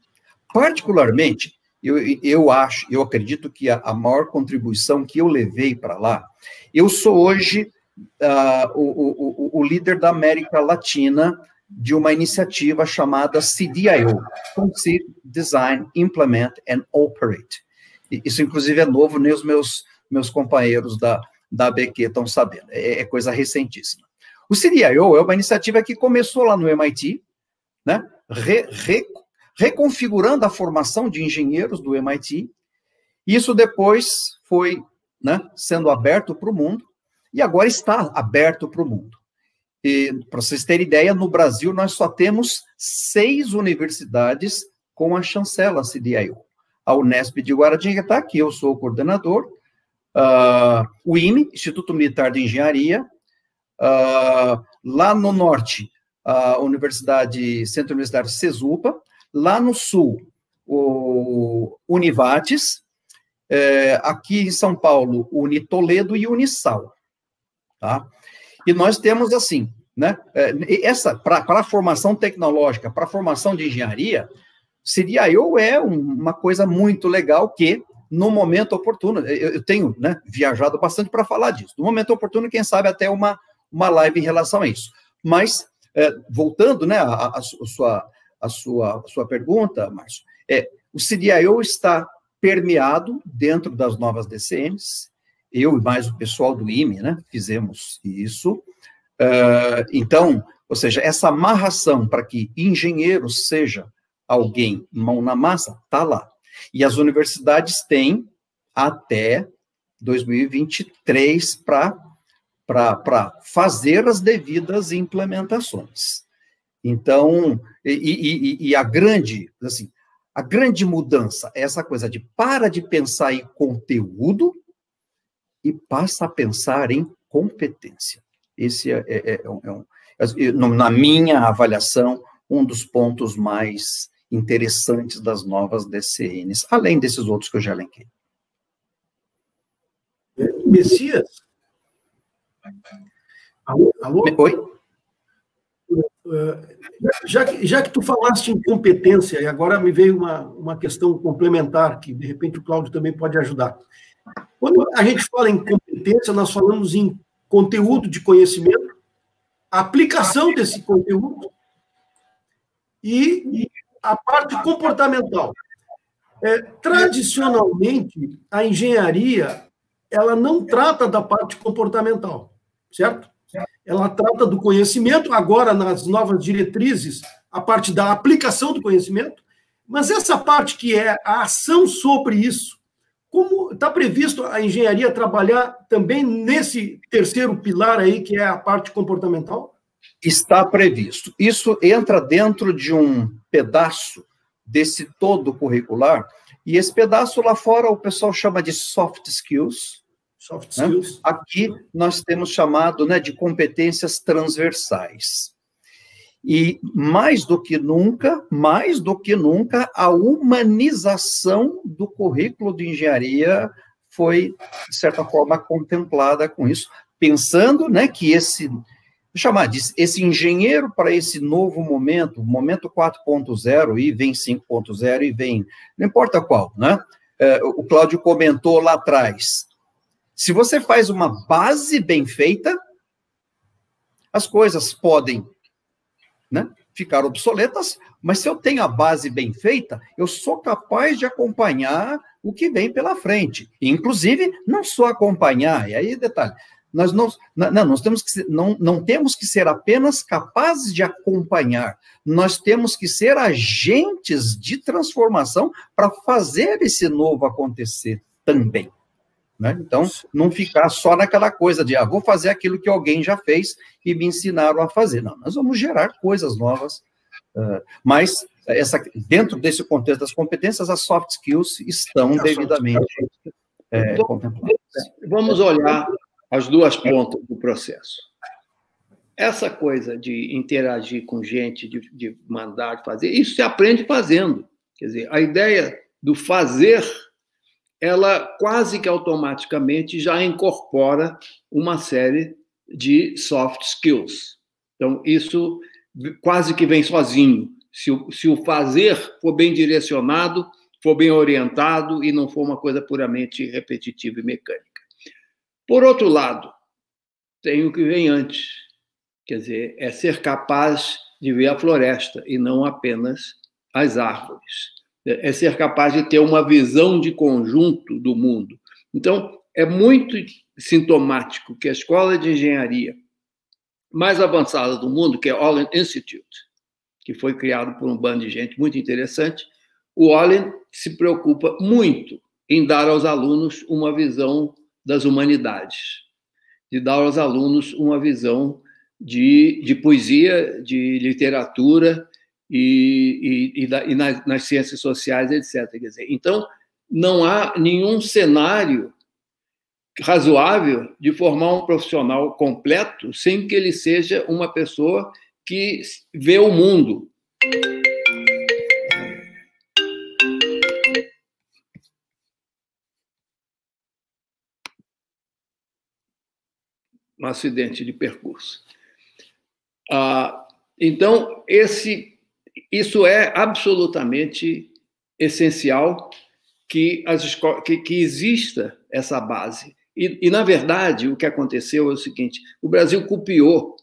C: Particularmente, eu, eu acho, eu acredito que a, a maior contribuição que eu levei para lá, eu sou hoje uh, o, o, o líder da América Latina de uma iniciativa chamada CDIO, Conceive, Design, Implement and Operate. Isso, inclusive, é novo, nem os meus, meus companheiros da, da ABQ estão sabendo, é, é coisa recentíssima. O CDIO é uma iniciativa que começou lá no MIT, né, re, reconfigurando a formação de engenheiros do MIT. Isso depois foi né, sendo aberto para o mundo, e agora está aberto para o mundo. Para vocês terem ideia, no Brasil nós só temos seis universidades com a chancela CDIO. A Unesp de Guaratinga está aqui, eu sou o coordenador. Uh, o IME, Instituto Militar de Engenharia. Uh, lá no norte, a Universidade, Centro Universitário Cesupa. Lá no sul, o Univates. É, aqui em São Paulo, Unitoledo e Unisal. Tá? E nós temos assim, né? É, essa para a formação tecnológica, para a formação de engenharia, CDIO é uma coisa muito legal que no momento oportuno, eu, tenho né, viajado bastante para falar disso. No momento oportuno, quem sabe até uma, uma live em relação a isso. Mas, é, voltando né, a, a, sua, a, sua, a sua pergunta, Márcio, é, o CDIO está permeado dentro das novas DCMs, eu e mais o pessoal do IME, né, fizemos isso. Uh, então, ou seja, essa amarração para que engenheiro seja alguém mão na massa, está lá. E as universidades têm até 2023 para fazer as devidas implementações. Então, e, e, e, a grande, assim, a grande mudança é essa coisa de para de pensar em conteúdo e passa a pensar em competência. Esse é, é, é, um, é um, é, na minha avaliação, um dos pontos mais interessantes das novas DCNs, além desses outros que eu já elenquei.
B: Messias? Alô? Alô?
C: Oi?
B: Já que, já que tu falaste em competência, e agora me veio uma, uma questão complementar, que de repente o Cláudio também pode ajudar. Quando a gente fala em competência, nós falamos em conteúdo de conhecimento, aplicação desse conteúdo e a parte comportamental. É, tradicionalmente, a engenharia ela não trata da parte comportamental, certo? Ela trata do conhecimento, agora nas novas diretrizes, a parte da aplicação do conhecimento, mas essa parte que é a ação sobre isso, como está previsto a engenharia trabalhar também nesse terceiro pilar aí, que é a parte comportamental?
C: Está previsto. Isso entra dentro de um pedaço desse todo curricular, e esse pedaço lá fora o pessoal chama de soft skills.
B: Soft né? skills.
C: Aqui nós temos chamado né, de competências transversais. E mais do que nunca, mais do que nunca, a humanização do currículo de engenharia foi, de certa forma, contemplada com isso, pensando né, que esse, chamar esse engenheiro para esse novo momento, momento 4.0, e vem 5.0, e vem, não importa qual, né? É, o Cláudio comentou lá atrás, se você faz uma base bem feita, as coisas podem né, ficar obsoletas, mas se eu tenho a base bem feita, eu sou capaz de acompanhar o que vem pela frente. inclusive, não só acompanhar, e aí detalhe, nós não, não, nós temos que não, não temos que ser apenas capazes de acompanhar, nós temos que ser agentes de transformação para fazer esse novo acontecer também. Né? Então, não ficar só naquela coisa de, ah, vou fazer aquilo que alguém já fez e me ensinaram a fazer. Não, nós vamos gerar coisas novas, uh, mas essa, dentro desse contexto das competências, as soft skills estão devidamente é, contempladas.
D: Vamos olhar as duas pontas do processo. Essa coisa de interagir com gente, de, de mandar, de fazer, isso se aprende fazendo. Quer dizer, a ideia do fazer ela quase que automaticamente já incorpora uma série de soft skills. Então, isso quase que vem sozinho. Se o, se o fazer for bem direcionado, for bem orientado e não for uma coisa puramente repetitiva e mecânica. Por outro lado, tem o que vem antes, quer dizer, é ser capaz de ver a floresta e não apenas as árvores é ser capaz de ter uma visão de conjunto do mundo. Então, é muito sintomático que a escola de engenharia mais avançada do mundo, que é o Allen Institute, que foi criado por um bando de gente muito interessante, o Allen se preocupa muito em dar aos alunos uma visão das humanidades, de dar aos alunos uma visão de, de poesia, de literatura, e, e, e, e nas, nas, ciências sociais, etc. Quer dizer, então, não há nenhum cenário razoável de formar um profissional completo sem que ele seja uma pessoa que vê o mundo. Um acidente de percurso. Ah, então, esse isso é absolutamente essencial que, as que, que exista essa base. E, e, na verdade, o que aconteceu é o seguinte: o Brasil copiou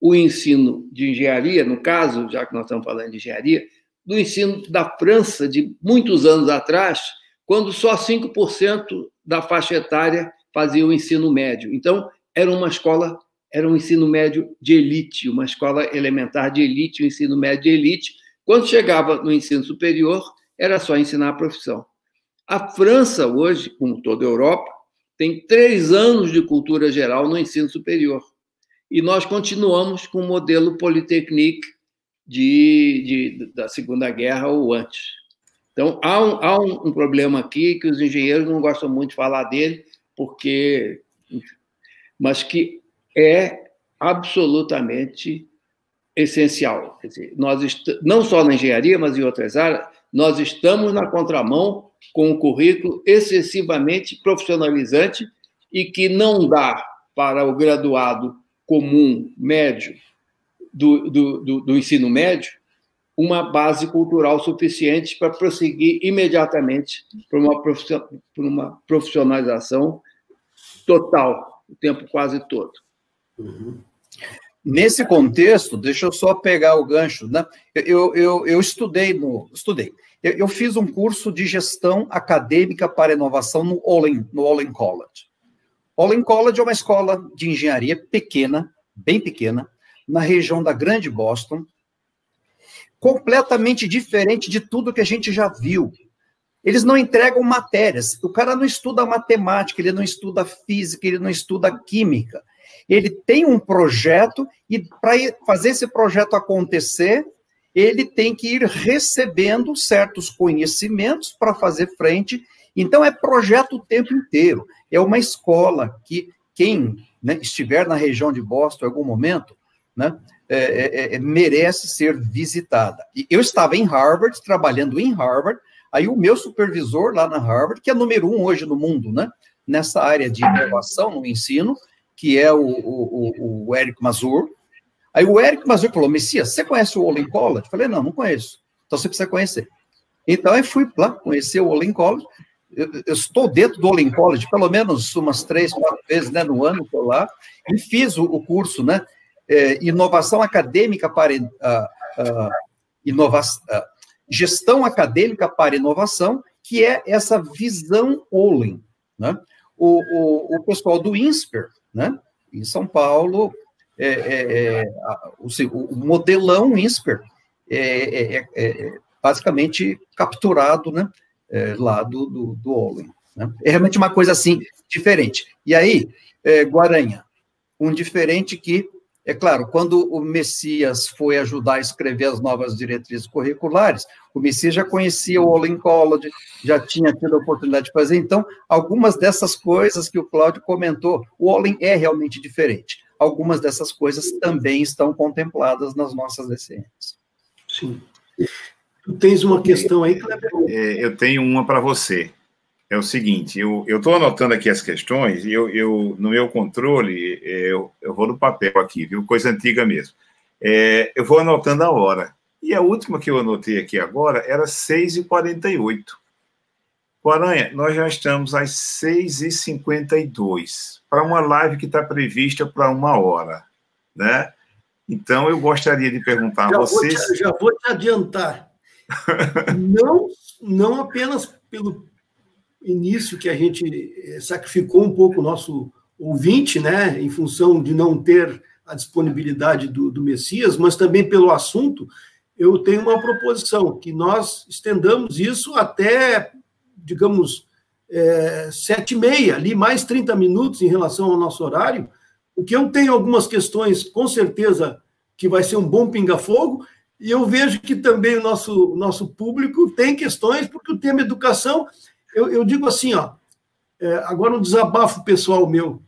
D: o ensino de engenharia, no caso, já que nós estamos falando de engenharia, do ensino da França de muitos anos atrás, quando só 5% da faixa etária fazia o ensino médio. Então, era uma escola era um ensino médio de elite, uma escola elementar de elite, um ensino médio de elite. Quando chegava no ensino superior, era só ensinar a profissão. A França, hoje, como toda a Europa, tem três anos de cultura geral no ensino superior. E nós continuamos com o modelo Polytechnique de, de, da Segunda Guerra ou antes. Então, há, um, há um, um problema aqui que os engenheiros não gostam muito de falar dele, porque. Mas que é absolutamente essencial. Quer dizer, nós não só na engenharia, mas em outras áreas, nós estamos na contramão com um currículo excessivamente profissionalizante e que não dá para o graduado comum, médio, do, do, do, do ensino médio, uma base cultural suficiente para prosseguir imediatamente para uma, uma profissionalização total, o tempo quase todo.
C: Uhum. Nesse contexto, deixa eu só pegar o gancho, né? Eu, eu, eu estudei no. Estudei. Eu, eu, fiz um curso de gestão acadêmica para inovação no Olin, no Olin College. Olin College é uma escola de engenharia pequena, bem pequena, na região da Grande Boston, completamente diferente de tudo que a gente já viu. Eles não entregam matérias. O cara não estuda matemática, ele não estuda física, ele não estuda química ele tem um projeto e para fazer esse projeto acontecer, ele tem que ir recebendo certos conhecimentos para fazer frente. Então, é projeto o tempo inteiro. É uma escola que quem né, estiver na região de Boston em algum momento, né, é, é, é, merece ser visitada. Eu estava em Harvard, trabalhando em Harvard, aí o meu supervisor lá na Harvard, que é número um hoje no mundo, né, nessa área de inovação no ensino, que é o, o, o Eric Mazur. Aí o Eric Mazur falou, Messias, você conhece o Olin College? Eu falei, não, não conheço. Então você precisa conhecer. Então eu fui lá conhecer o Olin College. Eu, eu, estou dentro do Olin College pelo menos umas três, quatro vezes né, no ano, estou lá, e fiz o, o curso, né? É, inovação acadêmica para uh, uh, uh, gestão acadêmica para inovação, que é essa visão Olin. Né? O, o, o pessoal do INSPER, né? Em São Paulo, é, é, é o, o, modelão INSPER é, é, é, basicamente capturado né, lá do, do, do Olin. Né? É realmente uma coisa assim diferente. E aí, Guaranha, um diferente que, é claro, quando o Messias foi ajudar a escrever as novas diretrizes curriculares, o Messias já conhecia o All College, já tinha tido a oportunidade de fazer, então, algumas dessas coisas que o Cláudio comentou, o All é realmente diferente. Algumas dessas coisas também estão contempladas nas nossas DCMs.
B: Sim. Tu tens uma questão aí, Kleber?
A: É, eu tenho uma para você é o seguinte, eu estou anotando aqui as questões e eu, eu, no meu controle, eu, eu vou no papel aqui, viu? Coisa antiga mesmo. É, eu vou anotando a hora. E a última que eu anotei aqui agora era 6h48. Aranha, nós já estamos às 6h52, para uma live que está prevista para uma hora, né? Então, eu gostaria de perguntar
B: já
A: a vocês...
B: Vou te, já vou te adiantar. não, não apenas pelo início que a gente eh, sacrificou um pouco o nosso ouvinte, né, em função de não ter a disponibilidade do, do Messias, mas também pelo assunto, eu tenho uma proposição, que nós estendamos isso até, digamos, é, sete e meia, ali mais 30 minutos em relação ao nosso horário, porque eu tenho algumas questões, com certeza, que vai ser um bom pinga-fogo, e eu vejo que também o nosso, nosso público tem questões, porque o tema educação eu, eu digo assim, ó, é, agora um desabafo pessoal meu.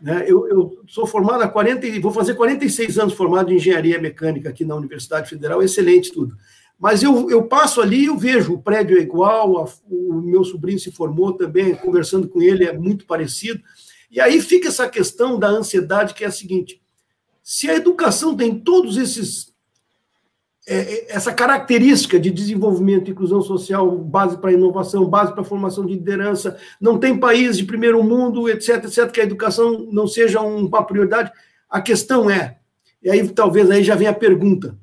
B: Né? Eu, eu, sou formado há 40, vou fazer 46 anos formado em engenharia mecânica aqui na Universidade Federal, excelente tudo. Mas eu, eu passo ali e eu vejo, o prédio é igual, a, o meu sobrinho se formou também, conversando com ele é muito parecido. E aí fica essa questão da ansiedade, que é a seguinte: se a educação tem todos esses é, é, essa característica de desenvolvimento inclusão social, base para inovação, base para formação de liderança, não tem país de primeiro mundo, etc, etc, que a educação não seja uma prioridade. A questão é, e aí talvez aí já venha a pergunta,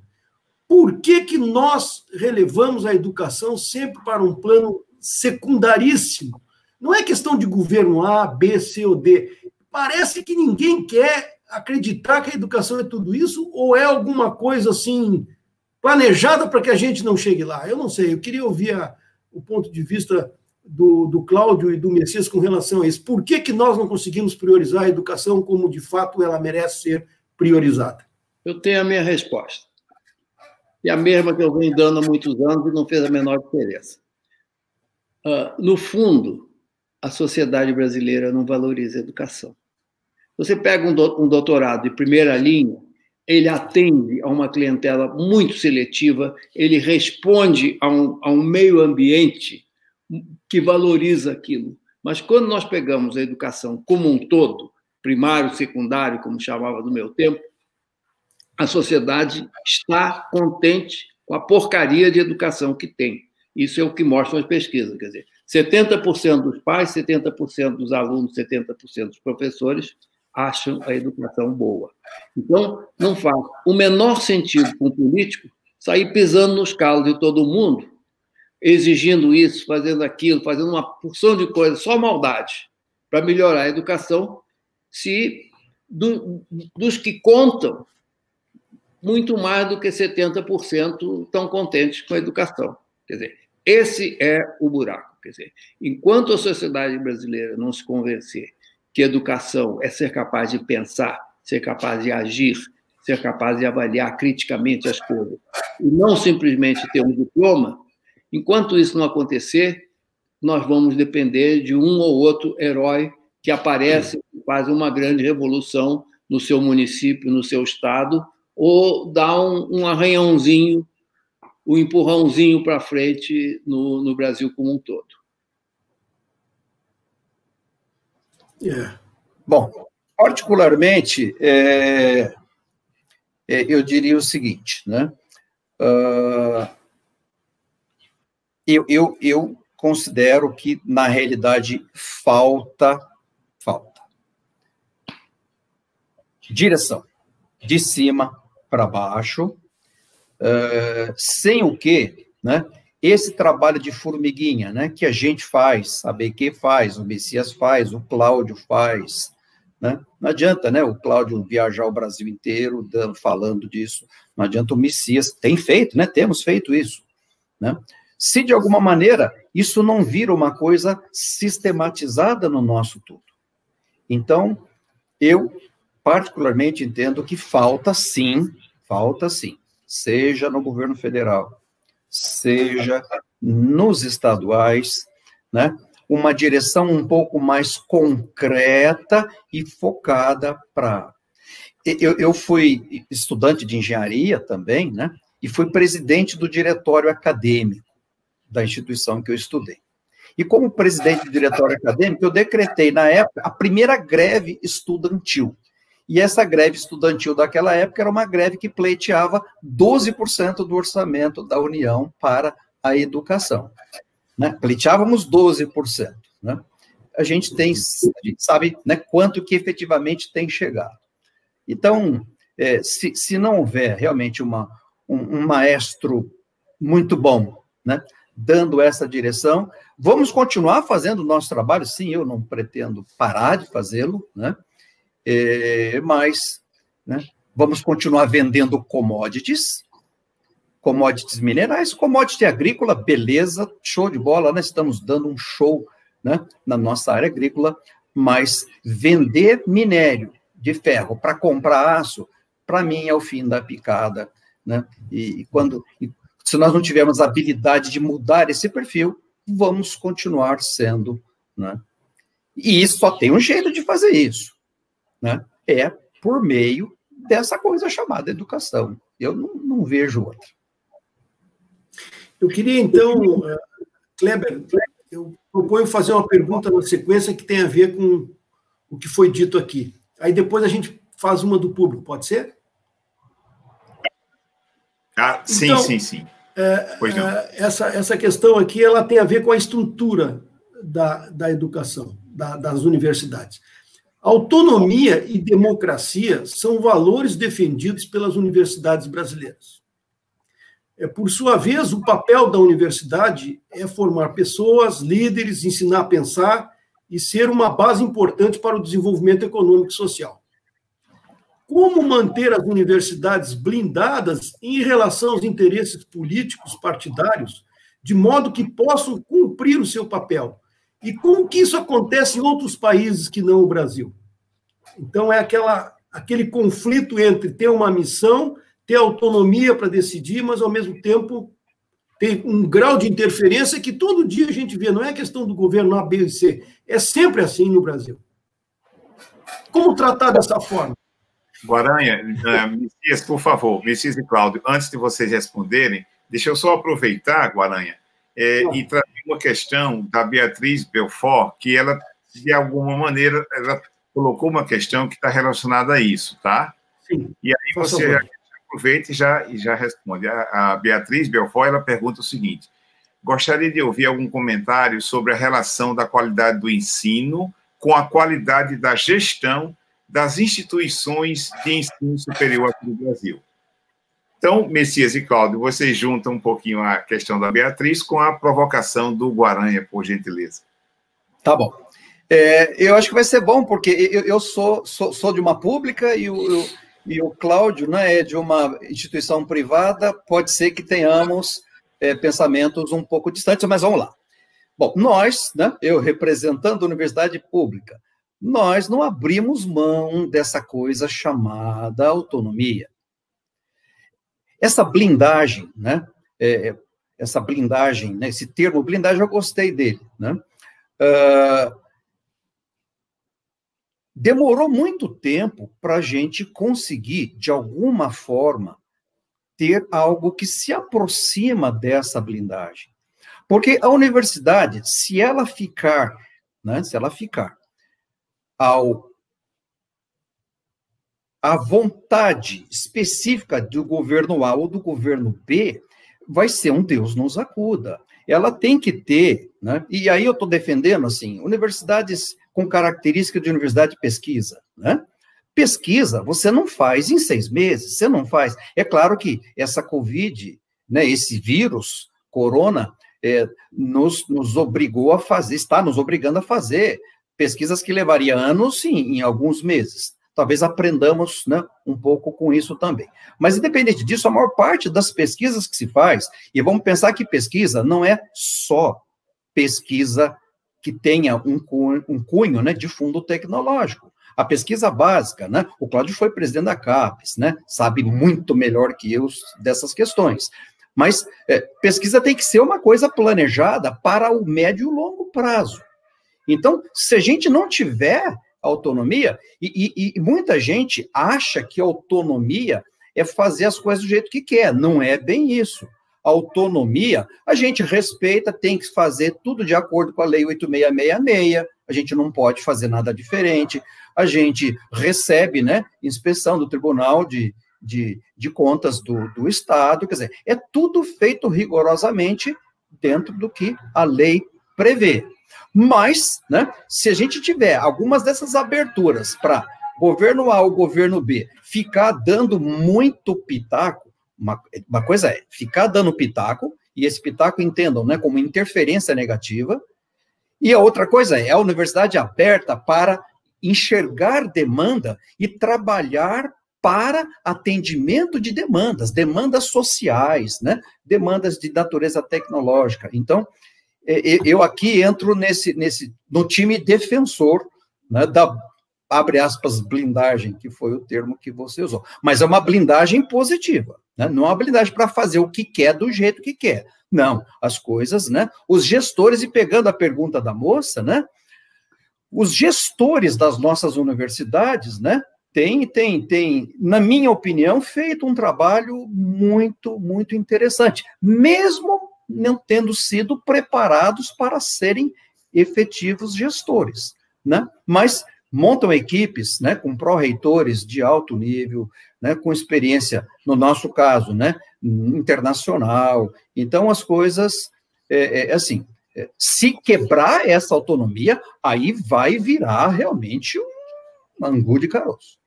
B: por que que nós relevamos a educação sempre para um plano secundaríssimo? Não é questão de governo A, B, C ou D. Parece que ninguém quer acreditar que a educação é tudo isso, ou é alguma coisa assim planejada para que a gente não chegue lá. Eu não sei, eu queria ouvir a, o ponto de vista do, do Cláudio e do Messias com relação a isso. Por que, que nós não conseguimos priorizar a educação como de fato ela merece ser priorizada?
D: Eu tenho a minha resposta. E a mesma que eu venho dando há muitos anos e não fez a menor diferença. Uh, no fundo, a sociedade brasileira não valoriza a educação. Você pega um, do, um doutorado de primeira linha, ele atende a uma clientela muito seletiva, ele responde a um, a um meio ambiente que valoriza aquilo. Mas quando nós pegamos a educação como um todo, primário, secundário, como chamava no meu tempo, a sociedade está contente com a porcaria de educação que tem. Isso é o que mostram as pesquisas. Quer dizer, 70% dos pais, 70% dos alunos, 70% dos professores acham a educação boa. Então, não faz o menor sentido para um político sair pisando nos calos de todo mundo, exigindo isso, fazendo aquilo, fazendo uma porção de coisas, só maldade, para melhorar a educação, se do, dos que contam, muito mais do que 70% estão contentes com a educação. Quer dizer, esse é o buraco. Quer dizer, enquanto a sociedade brasileira não se convencer que educação é ser capaz de pensar, ser capaz de agir, ser capaz de avaliar criticamente as coisas, e não simplesmente ter um diploma, enquanto isso não acontecer, nós vamos depender de um ou outro herói que aparece e faz uma grande revolução no seu município, no seu estado, ou dá um, um arranhãozinho, um empurrãozinho para frente no, no Brasil como um todo.
C: É. Bom, particularmente, é, é, eu diria o seguinte, né? Uh, eu, eu, eu considero que, na realidade, falta, falta direção, de cima para baixo, uh, sem o que, né? Esse trabalho de formiguinha, né, que a gente faz, a BQ faz, o Messias faz, o Cláudio faz, né? Não adianta, né, o Cláudio viajar o Brasil inteiro falando disso, não adianta o Messias, tem feito, né, temos feito isso, né? se de alguma maneira isso não vira uma coisa sistematizada no nosso tudo. Então, eu particularmente entendo que falta sim, falta sim, seja no governo federal, seja nos estaduais, né, uma direção um pouco mais concreta e focada para. Eu, eu fui estudante de engenharia também, né? E fui presidente do diretório acadêmico da instituição que eu estudei. E como presidente do diretório acadêmico, eu decretei, na época, a primeira greve estudantil. E essa greve estudantil daquela época era uma greve que pleiteava 12% do orçamento da União para a educação. Né? Pleiteávamos 12%. Né? A gente tem, a gente sabe né, quanto que efetivamente tem chegado. Então, é, se, se não houver realmente uma, um, um maestro muito bom, né, dando essa direção. Vamos continuar fazendo o nosso trabalho, sim, eu não pretendo parar de fazê-lo, né? É, mas né, vamos continuar vendendo commodities, commodities minerais, commodity agrícola, beleza, show de bola, nós estamos dando um show né, na nossa área agrícola, mas vender minério de ferro para comprar aço, para mim é o fim da picada. Né? E, quando, e se nós não tivermos a habilidade de mudar esse perfil, vamos continuar sendo. Né? E só tem um jeito de fazer isso. Né? É por meio dessa coisa chamada educação. Eu não, não vejo outra.
B: Eu queria, então, eh, Kleber, eu proponho fazer uma pergunta na sequência que tem a ver com o que foi dito aqui. Aí depois a gente faz uma do público, pode ser?
A: Ah, sim, então, sim, sim.
B: É, é, essa, essa questão aqui ela tem a ver com a estrutura da, da educação, da, das universidades. Autonomia e democracia são valores defendidos pelas universidades brasileiras. É, por sua vez, o papel da universidade é formar pessoas, líderes, ensinar a pensar e ser uma base importante para o desenvolvimento econômico e social como manter as universidades blindadas em relação aos interesses políticos partidários, de modo que possam cumprir o seu papel. E como que isso acontece em outros países que não o Brasil? Então é aquela aquele conflito entre ter uma missão, ter autonomia para decidir, mas ao mesmo tempo tem um grau de interferência que todo dia a gente vê, não é questão do governo A, B e C, é sempre assim no Brasil. Como tratar dessa forma?
A: Guaranha, uh, Messias, por favor, Messias e Cláudio, antes de vocês responderem, deixa eu só aproveitar, Guaranha, é, e trazer uma questão da Beatriz Belfort, que ela, de alguma maneira, ela colocou uma questão que está relacionada a isso, tá? Sim. E aí você já aproveita e já, e já responde. A, a Beatriz Belfort, ela pergunta o seguinte, gostaria de ouvir algum comentário sobre a relação da qualidade do ensino com a qualidade da gestão das instituições de ensino superior aqui no Brasil. Então, Messias e Cláudio, vocês juntam um pouquinho a questão da Beatriz com a provocação do Guaranha, por gentileza.
C: Tá bom. É, eu acho que vai ser bom, porque eu, eu sou, sou, sou, de uma pública e o, eu, e o Cláudio né, é de uma instituição privada, pode ser que tenhamos é, pensamentos um pouco distantes, mas vamos lá. Bom, nós, né, eu representando a universidade pública, nós não abrimos mão dessa coisa chamada autonomia. Essa blindagem, né? É, é, essa blindagem, né? esse termo blindagem, eu gostei dele, né? Uh, demorou muito tempo para a gente conseguir, de alguma forma, ter algo que se aproxima dessa blindagem. Porque a universidade, se ela ficar, né, se ela ficar ao a vontade específica do governo A ou do governo B, vai ser um Deus nos acuda. Ela tem que ter, né? e aí eu estou defendendo, assim, universidades com característica de universidade de pesquisa, né? Pesquisa você não faz em seis meses, você não faz. É claro que essa Covid, né, esse vírus, corona, é, nos, nos obrigou a fazer, está nos obrigando a fazer pesquisas que levaria anos, sim, em alguns meses. Talvez aprendamos né, um pouco com isso também. Mas, independente disso, a maior parte das pesquisas que se faz, e vamos pensar que pesquisa não é só pesquisa que tenha um cunho, um cunho né, de fundo tecnológico. A pesquisa básica, né? O Cláudio foi presidente da CAPES, né? Sabe muito melhor que eu dessas questões. Mas é, pesquisa tem que ser uma coisa planejada para o médio e longo prazo. Então, se a gente não tiver autonomia, e, e, e, muita gente acha que autonomia é fazer as coisas do jeito que quer. Não é bem isso. Autonomia, a gente respeita, tem que fazer tudo de acordo com a Lei 8666, a gente não pode fazer nada diferente, a gente recebe né, inspeção do Tribunal de, de, de Contas do, do Estado, quer dizer, é tudo feito rigorosamente dentro do que a lei prevê. Mas, né, se a gente tiver algumas dessas aberturas para governo A ou governo B ficar dando muito pitaco, uma, uma coisa é ficar dando pitaco, e esse pitaco entendam né, como interferência negativa, e a outra coisa é a universidade aberta para enxergar demanda e trabalhar para atendimento de demandas, demandas sociais, né? demandas de natureza tecnológica. Então, eu aqui entro nesse, nesse no time defensor né, da abre aspas blindagem, que foi o termo que você usou, mas é uma blindagem positiva, né? não é uma blindagem para fazer o que quer do jeito que quer. Não, as coisas, né? Os gestores, e pegando a pergunta da moça, né? Os gestores das nossas universidades, né? Tem, tem, tem, na minha opinião, feito um trabalho muito, muito interessante, mesmo não tendo sido preparados para serem efetivos gestores, né? Mas montam equipes, né, com pró-reitores de alto nível, né, com experiência, no nosso caso, né, internacional. Então, as coisas, é, é assim, é, se quebrar essa autonomia, aí vai virar realmente um angu de caroço.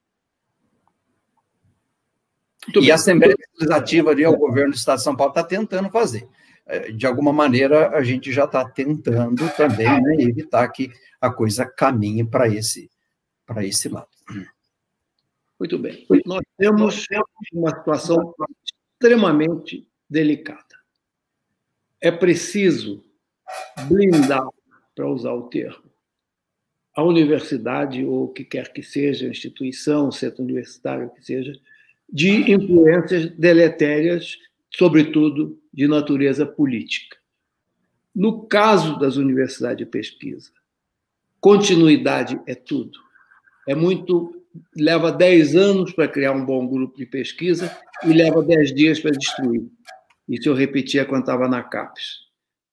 C: Muito e bem. a Assembleia Legislativa ali, o governo do Estado de São Paulo está tentando fazer. É, de alguma maneira, a gente já está tentando também né, evitar que a coisa caminhe para esse, esse lado.
D: Muito bem. Nós temos uma situação extremamente delicada. É preciso blindar, para usar o termo, a universidade, ou o que quer que seja, instituição, centro universitário, o que seja, de influências deletérias, sobretudo de natureza política. No caso das universidades de pesquisa, continuidade é tudo. É muito. Leva 10 anos para criar um bom grupo de pesquisa e leva 10 dias para destruir. Isso eu repetia quando estava na CAPES.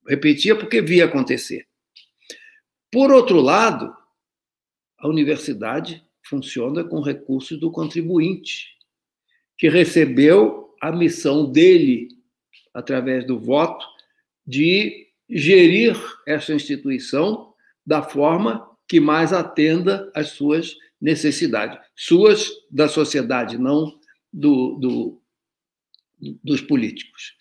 D: Repetia porque via acontecer. Por outro lado, a universidade funciona com recursos do contribuinte, que recebeu a missão dele, através do voto, de gerir essa instituição da forma que mais atenda às suas necessidades, suas da sociedade, não do, do, dos políticos.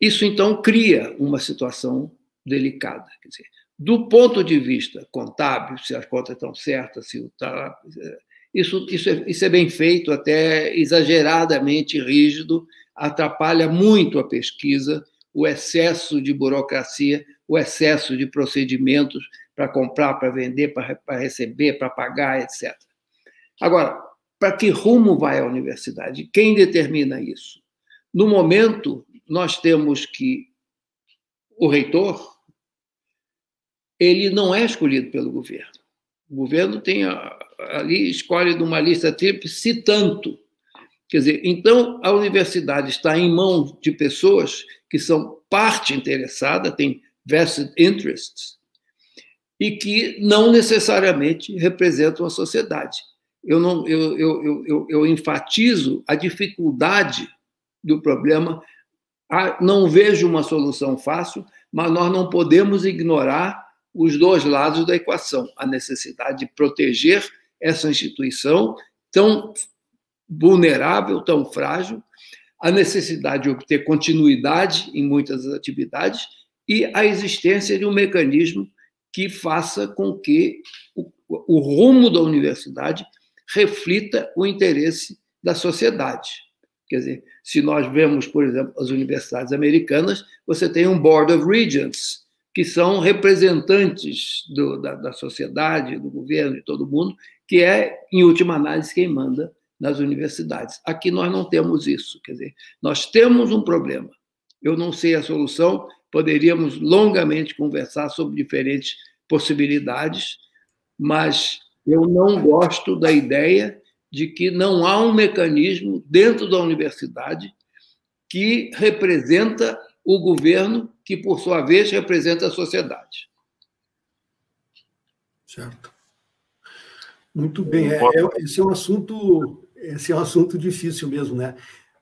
D: Isso, então, cria uma situação delicada. Quer dizer, do ponto de vista contábil, se as contas estão certas, se está. Isso, isso, é, isso é bem feito, até exageradamente rígido, atrapalha muito a pesquisa, o excesso de burocracia, o excesso de procedimentos para comprar, para vender, para receber, para pagar, etc. Agora, para que rumo vai a universidade? Quem determina isso? No momento, nós temos que o reitor ele não é escolhido pelo governo. O governo tem ali escolhe de uma lista tríplice tanto. Quer dizer, então a universidade está em mãos de pessoas que são parte interessada, tem vested interests, e que não necessariamente representam a sociedade. Eu, não, eu, eu, eu, eu enfatizo a dificuldade do problema. Não vejo uma solução fácil, mas nós não podemos ignorar os dois lados da equação: a necessidade de proteger essa instituição tão vulnerável, tão frágil, a necessidade de obter continuidade em muitas atividades e a existência de um mecanismo que faça com que o, o rumo da universidade reflita o interesse da sociedade. Quer dizer, se nós vemos, por exemplo, as universidades americanas, você tem um Board of Regents, que são representantes do, da, da sociedade, do governo, de todo mundo, que é, em última análise, quem manda nas universidades. Aqui nós não temos isso. Quer dizer, nós temos um problema. Eu não sei a solução, poderíamos longamente conversar sobre diferentes possibilidades, mas eu não gosto da ideia de que não há um mecanismo dentro da universidade que representa o governo, que, por sua vez, representa a sociedade.
B: Certo. Muito bem. É, é, esse é um assunto, esse é um assunto difícil mesmo, né?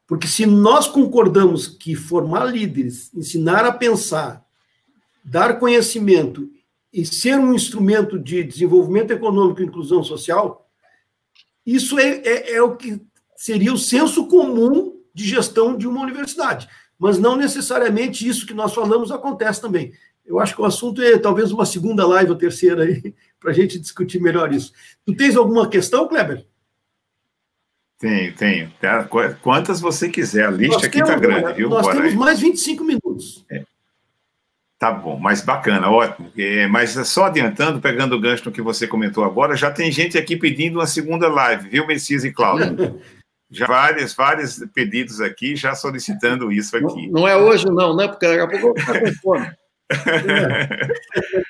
B: Porque se nós concordamos que formar líderes, ensinar a pensar, dar conhecimento e ser um instrumento de desenvolvimento econômico e inclusão social, isso é, é, é o que seria o senso comum de gestão de uma universidade mas não necessariamente isso que nós falamos acontece também. Eu acho que o assunto é talvez uma segunda live ou terceira aí, para a gente discutir melhor isso. Tu tens alguma questão, Kleber?
A: Tenho, tenho. Quantas você quiser, a lista nós aqui está grande, viu?
B: Nós Bora temos aí. mais 25 minutos. É.
A: Tá bom, mas bacana, ótimo. É, mas só adiantando, pegando o gancho no que você comentou agora, já tem gente aqui pedindo uma segunda live, viu, Messias e Cláudio? já vários, vários pedidos aqui, já solicitando isso aqui.
D: Não, não é hoje, não, né? Porque daqui a pouco eu vou ficar com fome.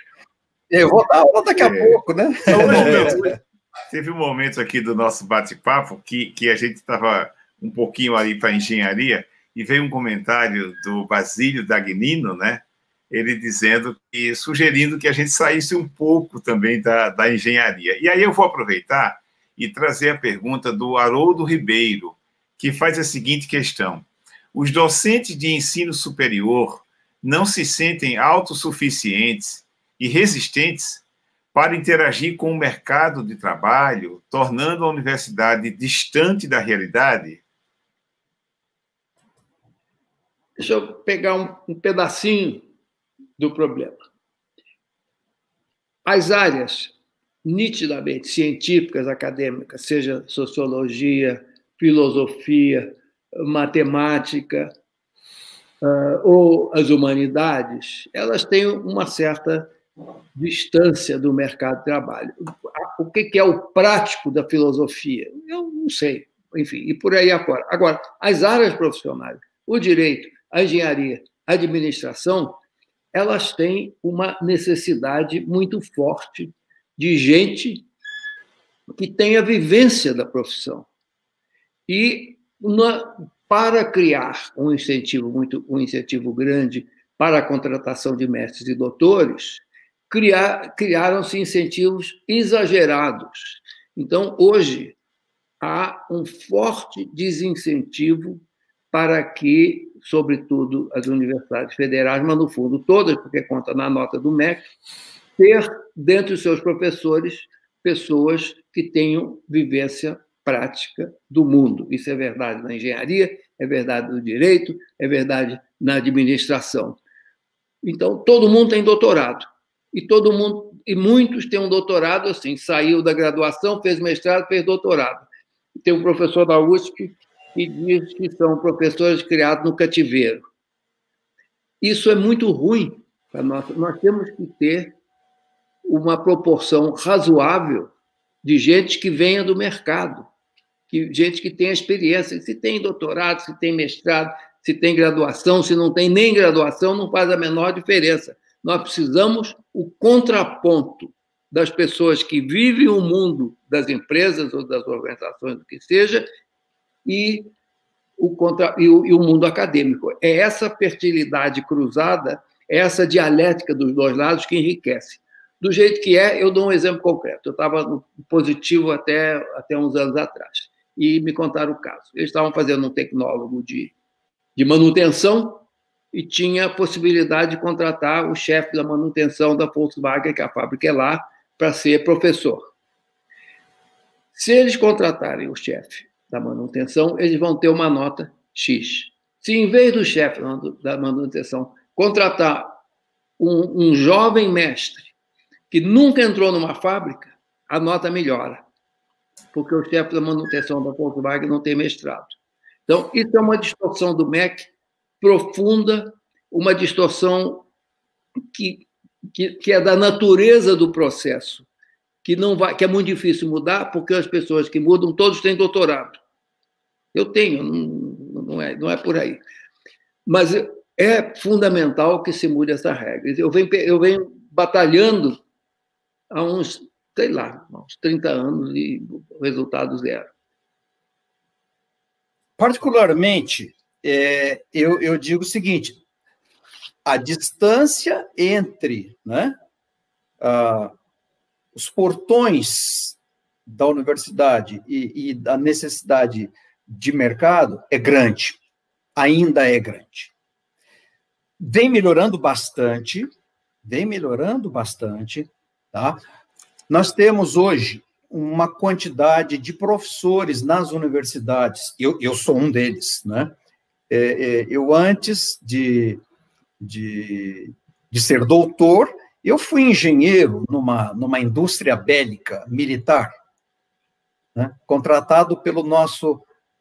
C: eu vou dar aula daqui a é. pouco, né?
A: É. Teve um momento aqui do nosso bate-papo que, que a gente estava um pouquinho ali para engenharia e veio um comentário do Basílio Dagnino, né? Ele dizendo que sugerindo que a gente saísse um pouco também da, da engenharia. E aí eu vou aproveitar e trazer a pergunta do Haroldo Ribeiro, que faz a seguinte questão: Os docentes de ensino superior não se sentem autossuficientes e resistentes para interagir com o mercado de trabalho, tornando a universidade distante da realidade?
D: Deixa eu pegar um, um pedacinho do problema. As áreas nitidamente científicas, acadêmicas, seja sociologia, filosofia, matemática uh, ou as humanidades, elas têm uma certa distância do mercado de trabalho. O que é o prático da filosofia? Eu não sei. Enfim, e por aí afora. Agora, as áreas profissionais, o direito, a engenharia, a administração, elas têm uma necessidade muito forte de gente que tem a vivência da profissão. E uma, para criar um incentivo muito um incentivo grande para a contratação de mestres e doutores, criar, criaram-se incentivos exagerados. Então, hoje, há um forte desincentivo para que, sobretudo, as universidades federais, mas no fundo todas, porque conta na nota do MEC, ter dentro dos seus professores pessoas que tenham vivência prática do mundo. Isso é verdade na engenharia, é verdade no direito, é verdade na administração. Então, todo mundo tem doutorado. E todo mundo e muitos têm um doutorado assim, saiu da graduação, fez mestrado, fez doutorado. Tem um professor da USP que diz que são professores criados no cativeiro. Isso é muito ruim para nós. Nós temos que ter uma proporção razoável de gente que venha do mercado, que, gente que tenha experiência, se tem doutorado, se tem mestrado, se tem graduação, se não tem nem graduação, não faz a menor diferença. Nós precisamos o contraponto das pessoas que vivem o mundo das empresas ou das organizações, do que seja, e o, contra, e o, e o mundo acadêmico. É essa fertilidade cruzada, é essa dialética dos dois lados que enriquece do jeito que é, eu dou um exemplo concreto. Eu estava no positivo até, até uns anos atrás e me contaram o caso. Eles estavam fazendo um tecnólogo de, de manutenção e tinha a possibilidade de contratar o chefe da manutenção da Volkswagen, que a fábrica é lá, para ser professor. Se eles contratarem o chefe da manutenção, eles vão ter uma nota X. Se, em vez do chefe da manutenção contratar um, um jovem mestre que nunca entrou numa fábrica, a nota melhora. porque o chefe da manutenção da Volkswagen não tem mestrado. Então, isso é uma distorção do MEC profunda, uma distorção que, que, que é da natureza do processo, que não vai, que é muito difícil mudar, porque as pessoas que mudam todos têm doutorado. Eu tenho, não, não, é, não é por aí. Mas é fundamental que se mude essa regra. Eu venho, eu venho batalhando há uns, sei lá, uns 30 anos e o resultado zero.
C: Particularmente, é, eu, eu digo o seguinte: a distância entre né, os portões da universidade e, e da necessidade de mercado é grande, ainda é grande. Vem melhorando bastante, vem melhorando bastante, tá? Nós temos hoje uma quantidade de professores nas universidades, eu, eu sou um deles, né? É, é, eu, antes de, de, de ser doutor, eu fui engenheiro numa, numa indústria bélica militar, né? contratado pelo nosso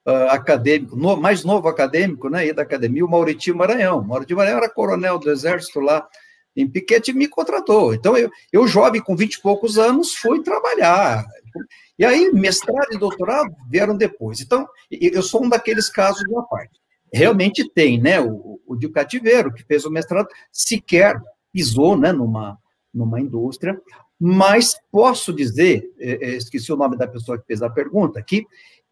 C: uh, acadêmico, no, mais novo acadêmico né, da academia, o Mauritinho Maranhão. O Mauritinho Maranhão era coronel do exército lá em Piquete e me contratou. Então, eu, eu jovem, com vinte e poucos anos, fui trabalhar. E aí, mestrado e doutorado vieram depois. Então, eu sou um daqueles casos da parte realmente tem, né? O, o de cativeiro, que fez o mestrado, sequer pisou né, numa, numa indústria, mas posso dizer, é, é, esqueci o nome da pessoa que fez a pergunta, que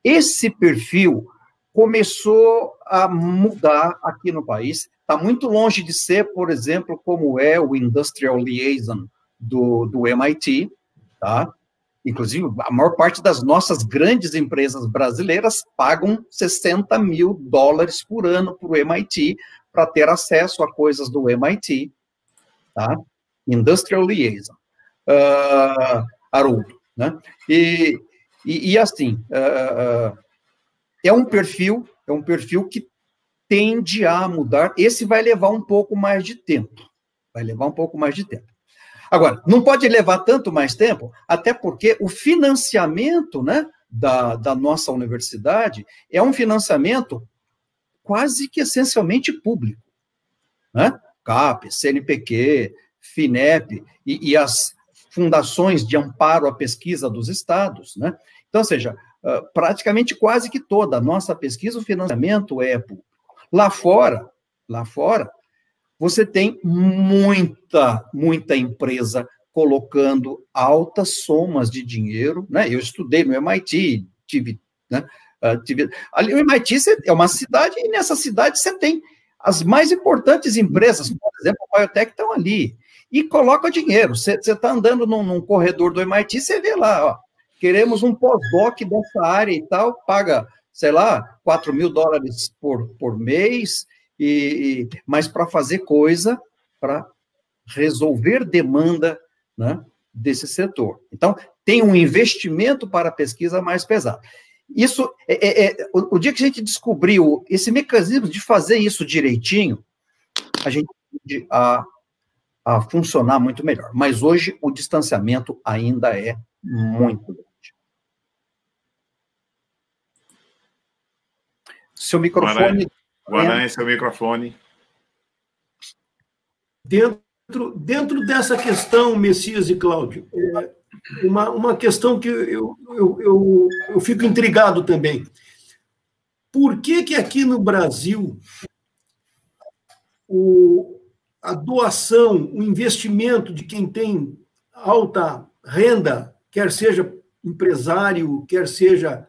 C: esse perfil começou a mudar aqui no país. Está muito longe de ser, por exemplo, como é o Industrial Liaison do, do MIT, tá? Inclusive, a maior parte das nossas grandes empresas brasileiras pagam 60 mil dólares por ano para o MIT para ter acesso a coisas do MIT, tá? Industrial Liaison, uh, Haroldo, né? E, e, e assim, uh, é um perfil, é um perfil que tende a mudar. Esse vai levar um pouco mais de tempo, vai levar um pouco mais de tempo. Agora, não pode levar tanto mais tempo, até porque o financiamento né, da, da nossa universidade é um financiamento quase que essencialmente público. Né? CAP, CNPq, FINEP e, e, as fundações de amparo à pesquisa dos estados. Né? Então, ou seja, ah, praticamente quase que toda a nossa pesquisa, o financiamento é público. Lá fora, lá fora, você tem muita, muita empresa colocando altas somas de dinheiro, né? Eu estudei no MIT, tive, né? Uh, tive, ali o MIT é uma cidade e nessa cidade você tem as mais importantes empresas, por exemplo, a Biotech estão ali e coloca dinheiro. Você está andando num, num, corredor do MIT, você vê lá, ó, queremos um pós-doc dessa área e tal, paga, sei lá, 4 mil dólares por, por mês, e, mas para fazer coisa para resolver demanda né, desse setor. Então, tem um investimento para a pesquisa mais pesado. Isso é, é, é o, o, dia que a gente descobriu esse mecanismo de fazer isso direitinho, a gente a, a funcionar muito melhor. Mas hoje o distanciamento ainda é muito grande. Seu microfone.
A: Guarani, é. seu microfone.
B: Dentro, dentro dessa questão, Messias e Cláudio, é uma, uma questão que eu, eu, eu, eu fico intrigado também. Por que, que aqui no Brasil o, a doação, o investimento de quem tem alta renda, quer seja empresário, quer seja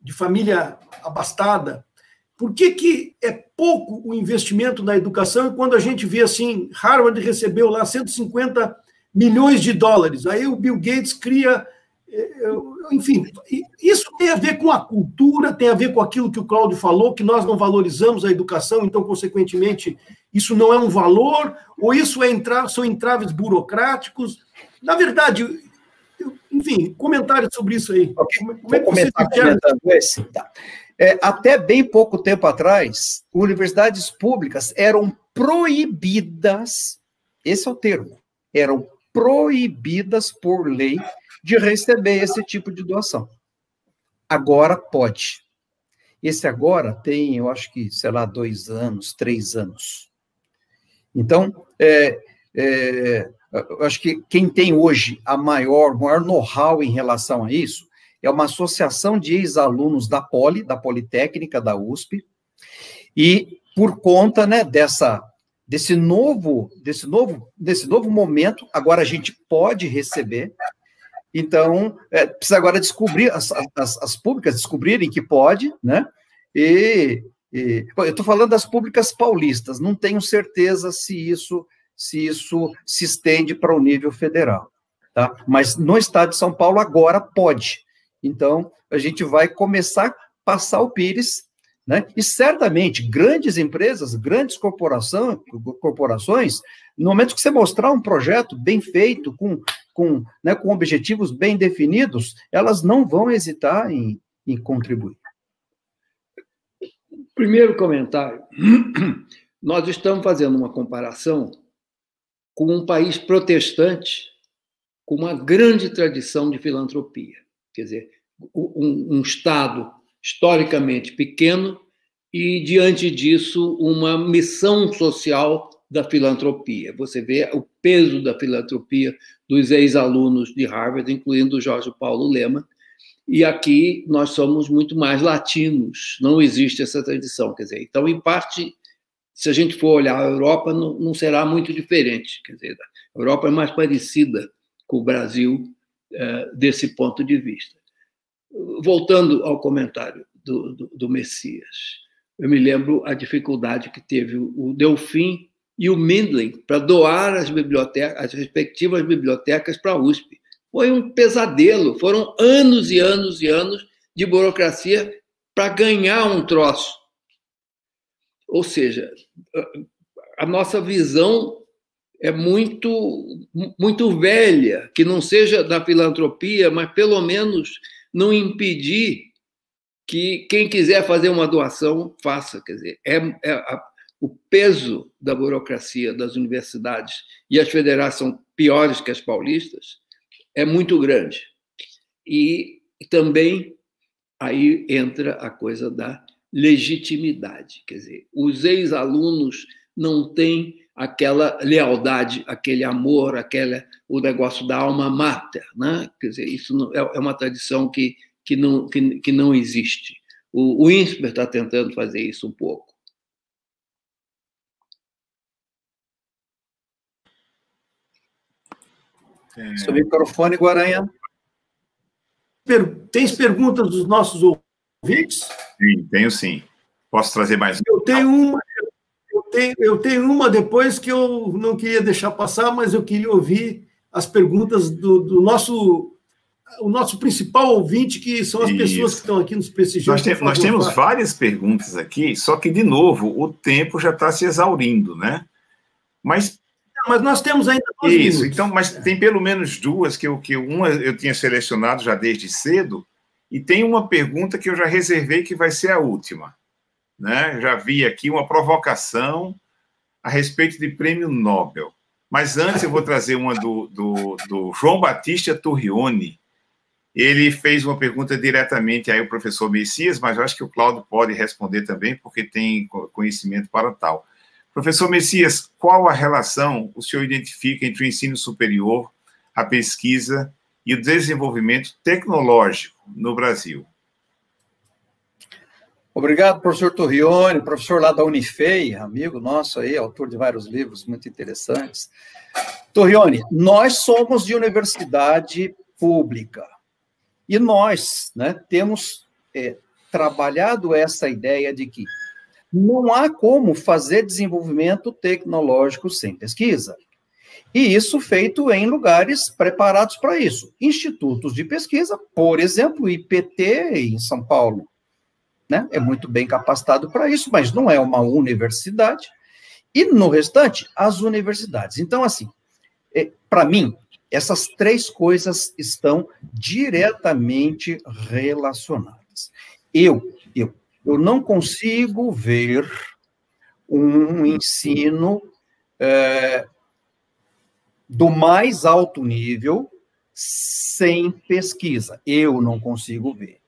B: de família abastada, por que, que é pouco o investimento na educação quando a gente vê assim, Harvard recebeu lá 150 milhões de dólares, aí o Bill Gates cria. Eh, enfim, isso tem a ver com a cultura, tem a ver com aquilo que o Cláudio falou, que nós não valorizamos a educação, então, consequentemente, isso não é um valor, ou isso é entrar, são entraves burocráticos. Na verdade, enfim, comentários sobre isso aí.
C: Como, como é que você comentando esse? Tá. É, até bem pouco tempo atrás, universidades públicas eram proibidas, esse é o termo, eram proibidas por lei de receber esse tipo de doação. agora pode. Esse agora tem, eu acho que, sei lá, dois anos, três anos. Então, é, é, eu acho que quem tem hoje a maior, maior know-how em relação a isso é uma associação de ex-alunos da Poli, da Politécnica, da USP, e por conta né, dessa desse novo desse novo desse novo momento agora a gente pode receber. Então é, precisa agora descobrir as, as, as, públicas descobrirem que pode né e, e eu estou falando das públicas paulistas não tenho certeza se isso se isso se estende para o nível federal tá mas no estado de São Paulo agora pode então a gente vai começar a passar o Pires né? E certamente grandes empresas, grandes corporação, corporações, no momento que você mostrar um projeto bem feito, com, com, né, com objetivos bem definidos, elas não vão hesitar em, em contribuir.
D: Primeiro comentário: nós estamos fazendo uma comparação com um país protestante com uma grande tradição de filantropia. Quer dizer, um, um Estado historicamente pequeno e, diante disso, uma missão social da filantropia. Você vê o peso da filantropia dos ex-alunos de Harvard, incluindo Jorge Paulo Lehmann, e aqui nós somos muito mais latinos, não existe essa tradição. Quer dizer, então, em parte, se a gente for olhar a Europa, não, não será muito diferente. Quer dizer, a Europa é mais parecida com o Brasil é, desse ponto de vista voltando ao comentário do, do, do, Messias, eu me lembro a dificuldade que teve o Delfim e o Mindlin para doar as bibliotecas, as respectivas bibliotecas para a USP. Foi um pesadelo, foram anos e anos e anos de burocracia para ganhar um troço. Ou seja, a nossa visão é muito muito velha, que não seja da filantropia, mas pelo menos não impedir que quem quiser fazer uma doação faça. Quer dizer, é, é a, o peso da burocracia das universidades e as federais são piores que as paulistas é muito grande. E também aí entra a coisa da legitimidade. Quer dizer, os ex-alunos não têm aquela lealdade, aquele amor, aquele, o negócio da alma mater. Né? Quer dizer, isso não, é, é uma tradição que, que, não, que, que não existe. O, o INSPER está tentando fazer isso um pouco.
C: É... Seu microfone, Guaranha.
B: Per... Tens perguntas dos nossos ouvintes?
A: Sim, tenho sim. Posso trazer mais?
B: Eu tenho uma, tenho, eu tenho uma depois que eu não queria deixar passar, mas eu queria ouvir as perguntas do, do nosso o nosso principal ouvinte, que são as Isso. pessoas que estão aqui nos prestigiando.
A: Nós, tem, nós temos várias perguntas aqui, só que, de novo, o tempo já está se exaurindo, né? Mas.
B: Mas nós temos ainda
A: Isso, minutos. então, mas tem pelo menos duas que eu, que uma eu tinha selecionado já desde cedo, e tem uma pergunta que eu já reservei que vai ser a última né? Já vi aqui uma provocação a respeito de prêmio Nobel. Mas antes eu vou trazer uma do, do, do João Batista Turrione. Ele fez uma pergunta diretamente aí ao professor Messias, mas eu acho que o Cláudio pode responder também, porque tem conhecimento para tal. Professor Messias, qual a relação o senhor identifica entre o ensino superior, a pesquisa e o desenvolvimento tecnológico no Brasil?
C: Obrigado, professor Torrione, professor lá da Unifei, amigo nosso aí, autor de vários livros muito interessantes. Torrione, nós somos de universidade pública e nós né, temos é, trabalhado essa ideia de que não há como fazer desenvolvimento tecnológico sem pesquisa. E isso feito em lugares preparados para isso. Institutos de pesquisa, por exemplo, o IPT em São Paulo, né? É muito bem capacitado para isso, mas não é uma universidade. E no restante, as universidades. Então, assim, é, para mim, essas três coisas estão diretamente relacionadas. Eu, eu, eu não consigo ver um ensino é, do mais alto nível sem pesquisa. Eu não consigo ver.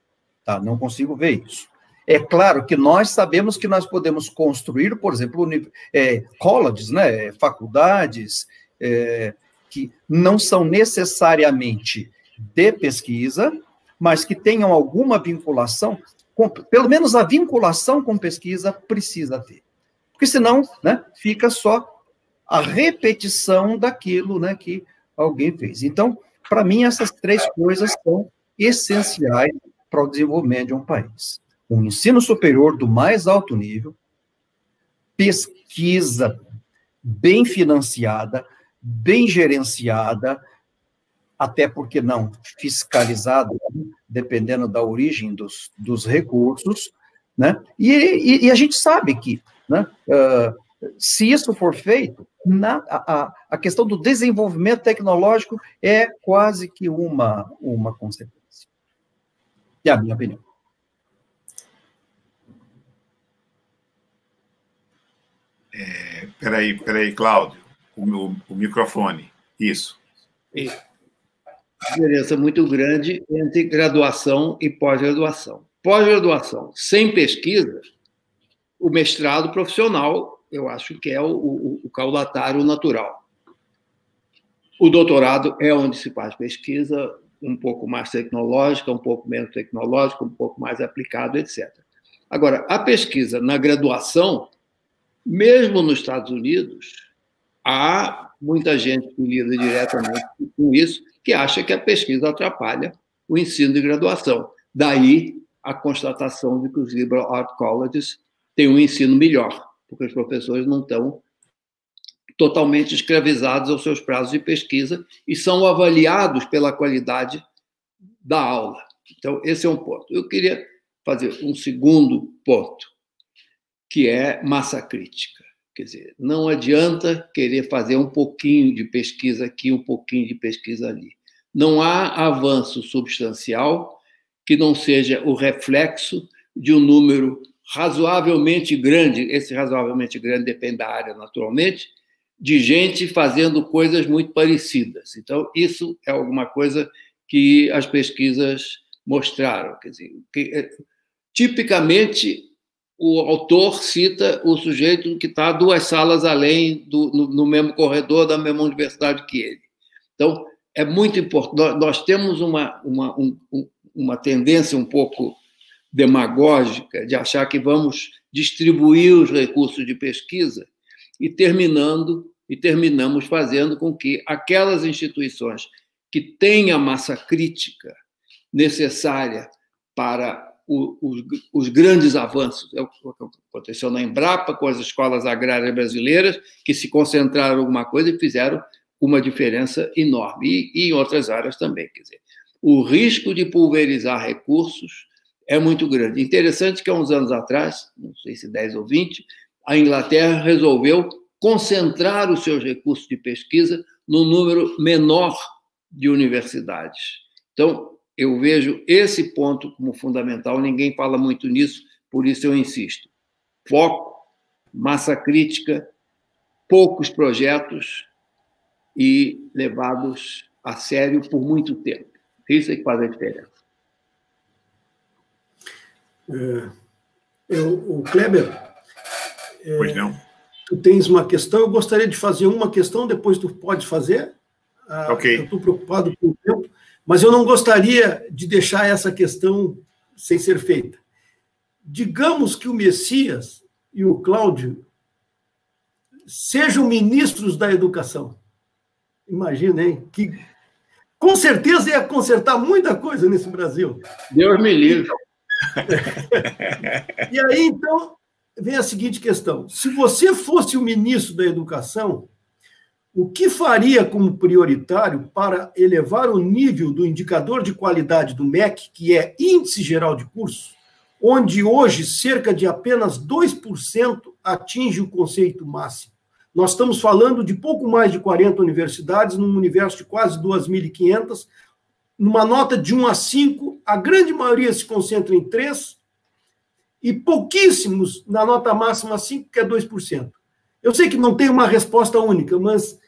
C: Tá? Não consigo ver isso. É claro que nós sabemos que nós podemos construir, por exemplo, é, colleges, né, faculdades, é, que não são necessariamente de pesquisa, mas que tenham alguma vinculação, com, pelo menos a vinculação com pesquisa precisa ter. Porque senão né, fica só a repetição daquilo né, que alguém fez. Então, para mim, essas três coisas são essenciais para o desenvolvimento de um país. Um ensino superior do mais alto nível, pesquisa bem financiada, bem gerenciada, até porque não fiscalizada, dependendo da origem dos, dos recursos, né? E, e, e, a gente sabe que, né, uh, se isso for feito, na, a, a questão do desenvolvimento tecnológico é quase que uma, uma consequência. É a minha opinião.
A: É, peraí, peraí, Cláudio, o, o microfone. Isso.
D: Isso diferença muito grande entre graduação e pós-graduação. Pós-graduação sem pesquisa, o mestrado profissional, eu acho que é o, o, o caudatário natural. O doutorado é onde se faz pesquisa um pouco mais tecnológica, um pouco menos tecnológica, um pouco mais aplicado, etc. Agora, a pesquisa na graduação, mesmo nos Estados Unidos, há muita gente que lida diretamente com isso, que acha que a pesquisa atrapalha o ensino de graduação. Daí a constatação de que os liberal art colleges têm um ensino melhor, porque os professores não estão totalmente escravizados aos seus prazos de pesquisa e são avaliados pela qualidade da aula. Então, esse é um ponto. Eu queria fazer um segundo ponto, que é massa crítica. Quer dizer, não adianta querer fazer um pouquinho de pesquisa aqui, um pouquinho de pesquisa ali não há avanço substancial que não seja o reflexo de um número razoavelmente grande, esse razoavelmente grande depende da área, naturalmente, de gente fazendo coisas muito parecidas. Então, isso é alguma coisa que as pesquisas mostraram. Quer dizer, que, é, tipicamente, o autor cita o sujeito que está duas salas além, do, no, no mesmo corredor da mesma universidade que ele. Então, é muito importante. Nós temos uma, uma, um, uma tendência um pouco demagógica de achar que vamos distribuir os recursos de pesquisa e terminando e terminamos fazendo com que aquelas instituições que têm a massa crítica necessária para o, os, os, grandes avanços. É o que aconteceu na Embrapa com as escolas agrárias brasileiras, que se concentraram em alguma coisa e fizeram uma diferença enorme, e, e em outras áreas também. Quer dizer, o risco de pulverizar recursos é muito grande. Interessante que há uns anos atrás, não sei se 10 ou 20, a Inglaterra resolveu concentrar os seus recursos de pesquisa num número menor de universidades. Então, eu vejo esse ponto como fundamental, ninguém fala muito nisso, por isso eu insisto. Foco, massa crítica, poucos projetos e levados a sério por muito tempo. Isso é que faz a diferença.
B: É, eu, o Kleber,
A: é, pois não.
B: tu tens uma questão, eu gostaria de fazer uma questão, depois tu pode fazer.
A: Ah, ok.
B: Eu estou preocupado com o tempo, mas eu não gostaria de deixar essa questão sem ser feita. Digamos que o Messias e o Cláudio sejam ministros da educação. Imagina, hein? Que com certeza ia consertar muita coisa nesse Brasil.
D: Deus me livre.
B: e aí, então, vem a seguinte questão: se você fosse o ministro da Educação, o que faria como prioritário para elevar o nível do indicador de qualidade do MEC, que é Índice Geral de Curso, onde hoje cerca de apenas 2% atinge o conceito máximo? Nós estamos falando de pouco mais de 40 universidades, num universo de quase 2.500. Numa nota de 1 a 5, a grande maioria se concentra em 3, e pouquíssimos na nota máxima 5, que é 2%. Eu sei que não tem uma resposta única, mas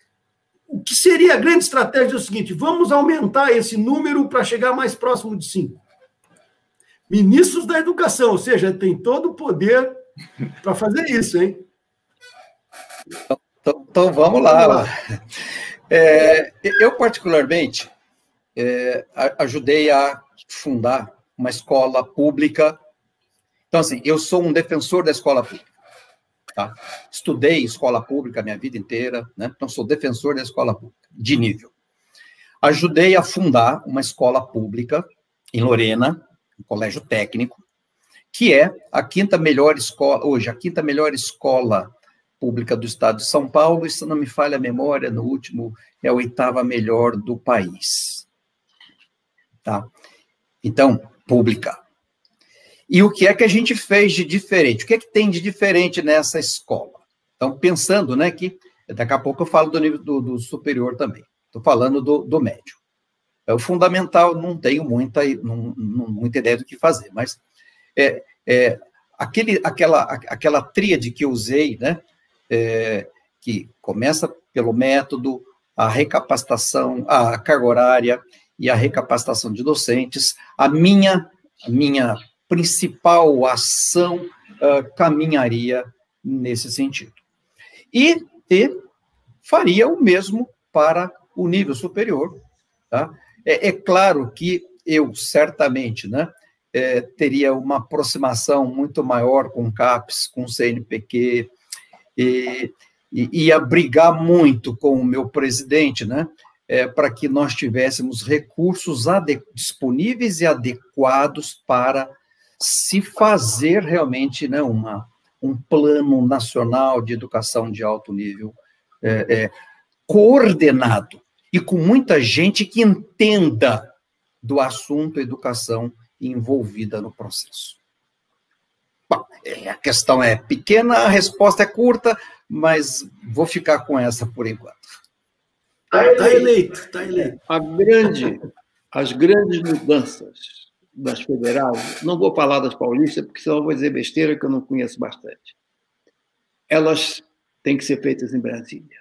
B: o que seria a grande estratégia é o seguinte: vamos aumentar esse número para chegar mais próximo de 5. ministros da educação, ou seja, tem todo o poder para fazer isso, hein?
C: Então, então, então vamos lá. Vamos lá. É, eu, particularmente, é, ajudei a fundar uma escola pública. Então, assim, eu sou um defensor da escola pública. Tá? Estudei escola pública a minha vida inteira, né? então sou defensor da escola pública, de nível. Ajudei a fundar uma escola pública em Lorena, um colégio técnico, que é a quinta melhor escola, hoje, a quinta melhor escola pública do estado de São Paulo, e se não me falha a memória, no último é a oitava melhor do país. Tá? Então, pública. E o que é que a gente fez de diferente? O que é que tem de diferente nessa escola? Então, pensando, né, que daqui a pouco eu falo do nível do, do superior também. Estou falando do, do médio. É o fundamental, não tenho muita, não, não, muita ideia do que fazer, mas é, é, aquele, aquela, aquela tríade que eu usei, né, é, que começa pelo método, a recapacitação, a carga horária e a recapacitação de docentes, a minha, a minha principal ação uh, caminharia nesse sentido. E, e faria o mesmo para o nível superior. Tá? É, é claro que eu, certamente, né, é, teria uma aproximação muito maior com CAPES, com CNPq, e, e ia brigar muito com o meu presidente, né, é, para que nós tivéssemos recursos disponíveis e adequados para se fazer realmente né, uma, um plano nacional de educação de alto nível é, é, coordenado e com muita gente que entenda do assunto educação envolvida no processo. Bom, é, a questão é pequena, a resposta é curta, mas vou ficar com essa por enquanto.
B: Está eleito, está eleito.
D: A grande, as grandes mudanças das federais, não vou falar das paulistas, porque senão vou dizer besteira que eu não conheço bastante. Elas têm que ser feitas em Brasília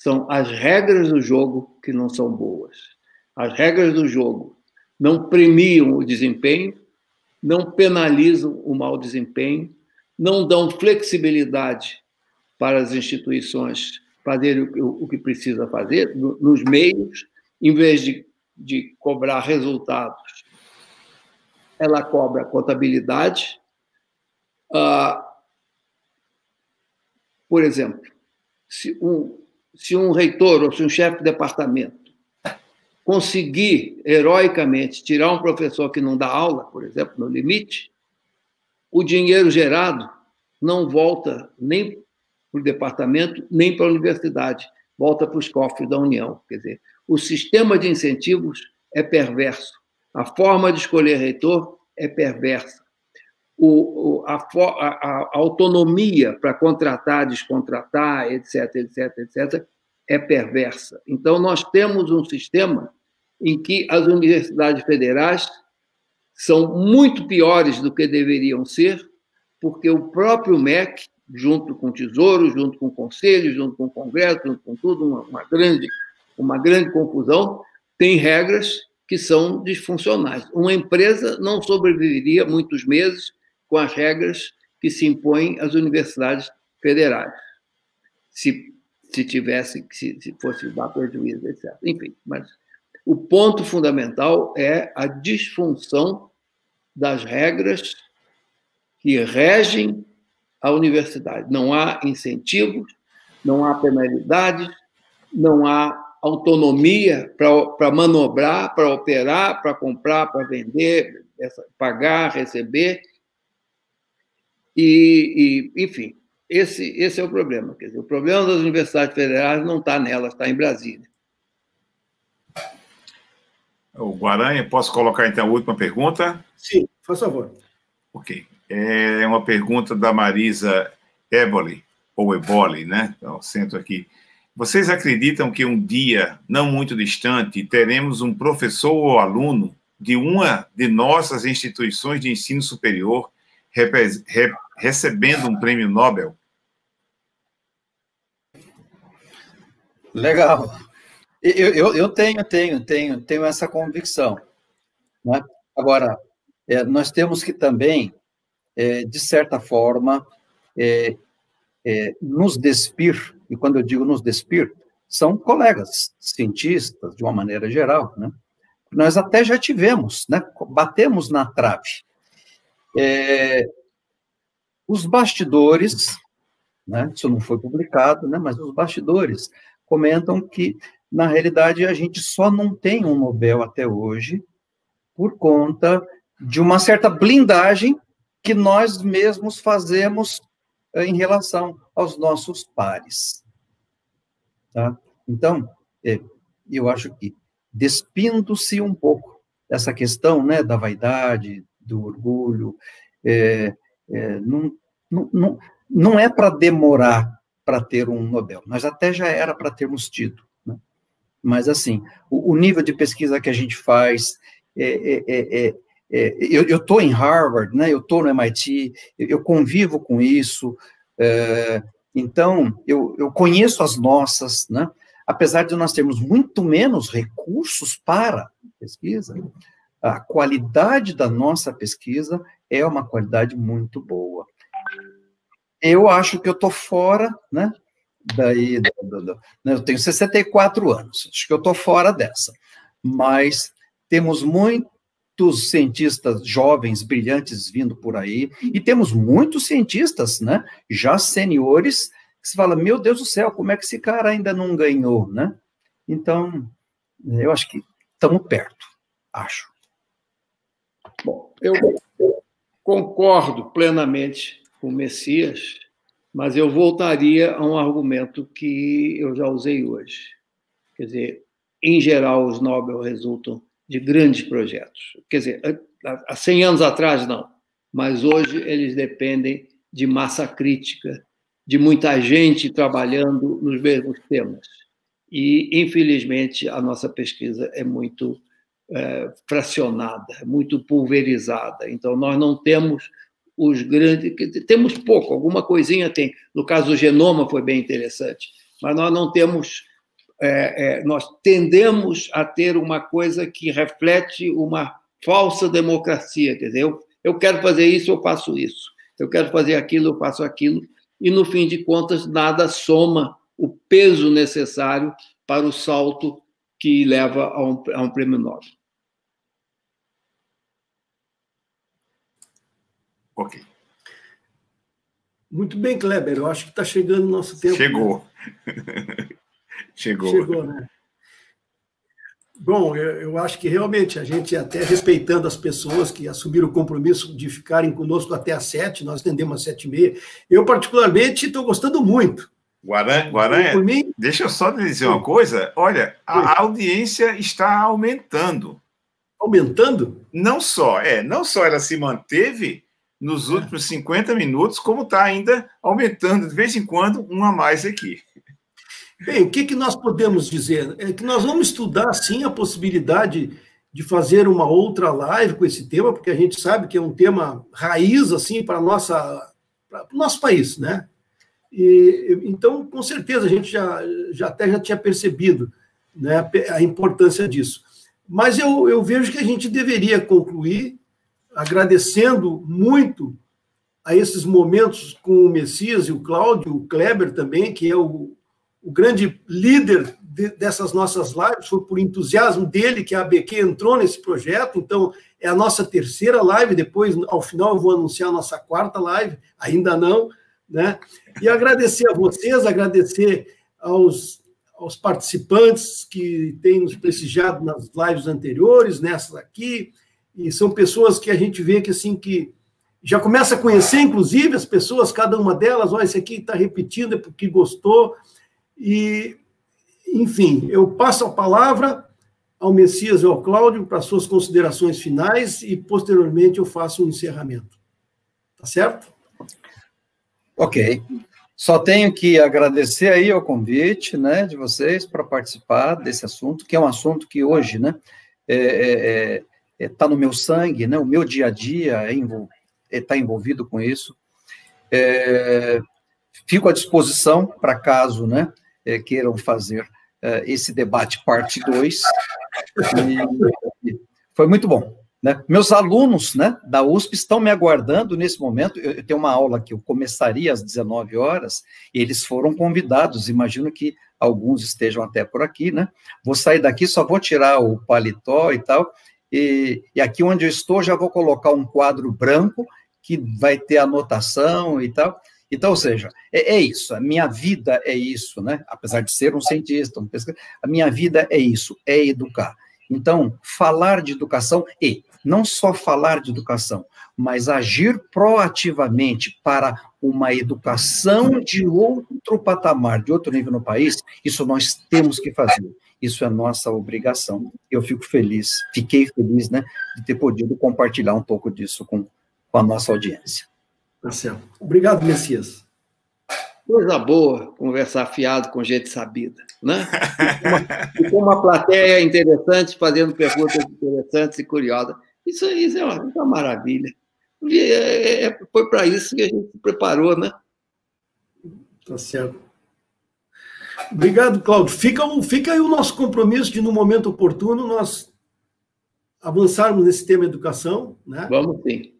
D: são as regras do jogo que não são boas. As regras do jogo não premiam o desempenho, não penalizam o mau desempenho, não dão flexibilidade para as instituições fazerem o que precisa fazer nos meios, em vez de, de cobrar resultados, ela cobra contabilidade. Ah, por exemplo, se um, se um reitor ou se um chefe de departamento conseguir heroicamente tirar um professor que não dá aula, por exemplo, no limite, o dinheiro gerado não volta nem para o departamento, nem para a universidade, volta para os cofres da União. Quer dizer, o sistema de incentivos é perverso, a forma de escolher reitor é perversa o, a, a, a autonomia para contratar, descontratar, etc., etc., etc., é perversa. Então, nós temos um sistema em que as universidades federais são muito piores do que deveriam ser, porque o próprio MEC, junto com o Tesouro, junto com o Conselho, junto com o Congresso, junto com tudo, uma, uma grande, uma grande confusão, tem regras que são disfuncionais. Uma empresa não sobreviveria muitos meses com as regras que se impõem às universidades federais, se, se tivesse, se, se fosse dar prejuízo, etc. Enfim, mas o ponto fundamental é a disfunção das regras que regem a universidade. Não há incentivos, não há penalidades, não há autonomia para manobrar, para operar, para comprar, para vender, pagar, receber, e, e, enfim, esse, esse é o problema. Quer dizer, o problema das universidades federais não está nelas, está em Brasília.
A: O Guaranha, posso colocar então a última pergunta?
B: Sim, por favor.
A: Ok. É uma pergunta da Marisa Eboli, ou Eboli, né? Então, sento aqui. Vocês acreditam que um dia, não muito distante, teremos um professor ou aluno de uma de nossas instituições de ensino superior recebendo um prêmio Nobel?
C: Legal. Eu, eu, eu tenho, tenho, tenho, tenho essa convicção. Né? Agora, é, nós temos que também, é, de certa forma, é, é, nos despir, e quando eu digo nos despir, são colegas cientistas, de uma maneira geral, né? Nós até já tivemos, né? Batemos na trave. É, os bastidores, né? Isso não foi publicado, né? Mas os bastidores comentam que na realidade a gente só não tem um Nobel até hoje por conta de uma certa blindagem que nós mesmos fazemos eh, em relação aos nossos pares. Tá? Então, é, eu acho que despindo-se um pouco dessa questão né, da vaidade, do orgulho, é, é, não, não, não é para demorar para ter um Nobel, mas até já era para termos tido. Né? Mas, assim, o, o, nível de pesquisa que a gente faz, é, é, é, é eu estou em Harvard, né, eu estou no MIT, eu convivo com isso, então, eu, eu conheço as nossas, né? apesar de nós termos muito menos recursos para pesquisa, a qualidade da nossa pesquisa é uma qualidade muito boa. Eu acho que eu estou fora, né? Daí, do, do, né, eu tenho 64 anos, acho que eu estou fora dessa. Mas temos muitos cientistas jovens, brilhantes vindo por aí, e temos muitos cientistas, né? Já seniores você fala, meu Deus do céu, como é que esse cara ainda não ganhou, né? Então, eu acho que estamos perto, acho.
D: Bom, eu concordo plenamente com o Messias, mas eu voltaria a um argumento que eu já usei hoje. Quer dizer, em geral, os Nobel resultam de grandes projetos. Quer dizer, há 100 anos atrás, não, mas hoje eles dependem de massa crítica de muita gente trabalhando nos mesmos temas. E, infelizmente, a nossa pesquisa é muito é, fracionada, muito pulverizada. Então, nós não temos os grandes. Temos pouco, alguma coisinha tem. No caso do genoma, foi bem interessante, mas nós não temos. É, é, nós tendemos a ter uma coisa que reflete uma falsa democracia. Quer dizer, eu, eu quero fazer isso, eu faço isso. Eu quero fazer aquilo, eu faço aquilo e, no fim de contas, nada soma o peso necessário para o salto que leva a um, a um prêmio Nobel.
A: Ok.
B: Muito bem, Kleber. Eu acho que está chegando o nosso tempo.
A: Chegou. Chegou. Chegou, né?
B: Bom, eu, eu, acho que realmente a gente, até respeitando as pessoas que assumiram o compromisso de ficarem conosco até às sete, nós atendemos às sete e meia. Eu, particularmente, estou gostando muito.
A: Guaran, Guaran mim... deixa eu só dizer uma coisa. Olha, a audiência está aumentando.
B: Aumentando?
A: Não só, é, não só ela se manteve nos é. últimos 50 minutos, como está ainda aumentando de vez em quando, uma a mais aqui.
B: Bem, o que, que nós podemos dizer? É que nós vamos estudar, sim, a possibilidade de fazer uma outra live com esse tema, porque a gente sabe que é um tema raiz, assim, para nossa para o nosso país, né? E, então, com certeza, a gente já, já até já tinha percebido né, a importância disso. Mas eu, eu vejo que a gente deveria concluir agradecendo muito a esses momentos com o Messias e o Cláudio, o Kleber também, que é o, o grande líder de, dessas nossas lives, foi por entusiasmo dele que a ABQ entrou nesse projeto, então é a nossa terceira live, depois, ao final, eu vou anunciar a nossa quarta live, ainda não, né? E agradecer a vocês, agradecer aos, aos participantes que têm nos prestigiado nas lives anteriores, nessas aqui, e são pessoas que a gente vê que, assim, que já começa a conhecer, inclusive, as pessoas, cada uma delas, olha, esse aqui está repetindo é porque gostou, e, enfim, eu passo a palavra ao Messias e ao Cláudio para suas considerações finais e, posteriormente, eu faço um encerramento. Tá certo?
C: Ok. Só tenho que agradecer aí o convite, né, de vocês para participar desse assunto, que é um assunto que hoje, né, está é, é, é, tá no meu sangue, né, o meu dia a dia está é, tá envolvido com isso. É, fico à disposição para caso, né, é, queiram fazer é, esse debate parte 2. Foi muito bom. Né? Meus alunos né, da USP estão me aguardando nesse momento. Eu, eu, tenho uma aula que eu começaria às 19 horas, e eles foram convidados. Imagino que alguns estejam até por aqui, né? Vou sair daqui, só vou tirar o paletó e tal. E, e aqui onde eu estou, já vou colocar um quadro branco que vai ter anotação e tal. Então, ou seja, é, é, isso, a minha vida é isso, né? Apesar de ser um cientista, um pesquisador, a minha vida é isso, é educar. Então, falar de educação e não só falar de educação, mas agir proativamente para uma educação de outro patamar, de outro nível no país, isso nós temos que fazer. Isso é nossa obrigação. Eu fico feliz, fiquei feliz, né, de ter podido compartilhar um pouco disso com, com a nossa audiência.
B: Tá certo. Obrigado, Messias.
D: Coisa boa conversar fiado com gente sabida, né? E com uma plateia interessante, fazendo perguntas interessantes e curiosas. Isso, isso, é, uma, é uma maravilha. É, é, foi para isso que a gente se preparou, né?
B: Tá certo. Obrigado, Cláudio. Fica, fica aí o nosso compromisso de, no momento oportuno, nós avançarmos nesse tema educação. Né?
D: Vamos sim.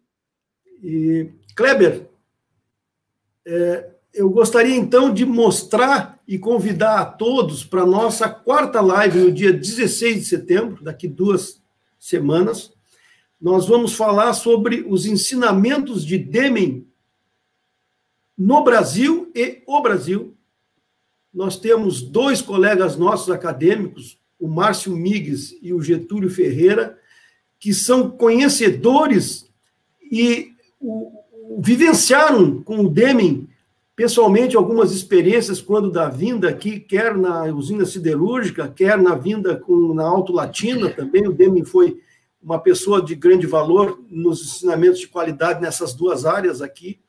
B: E, Kleber, é, eu gostaria então de mostrar e convidar a todos para a nossa quarta live no dia 16 de setembro, daqui duas semanas nós vamos falar sobre os ensinamentos de Deming no Brasil e o Brasil. Nós temos dois colegas nossos acadêmicos, o Márcio Migues e o Getúlio Ferreira, que são conhecedores e o, vivenciaram com o Deming pessoalmente algumas experiências quando da vinda aqui, quer na usina siderúrgica, quer na vinda com, na Alto Latina também, o Deming foi uma pessoa de grande valor nos ensinamentos de qualidade nessas duas áreas aqui.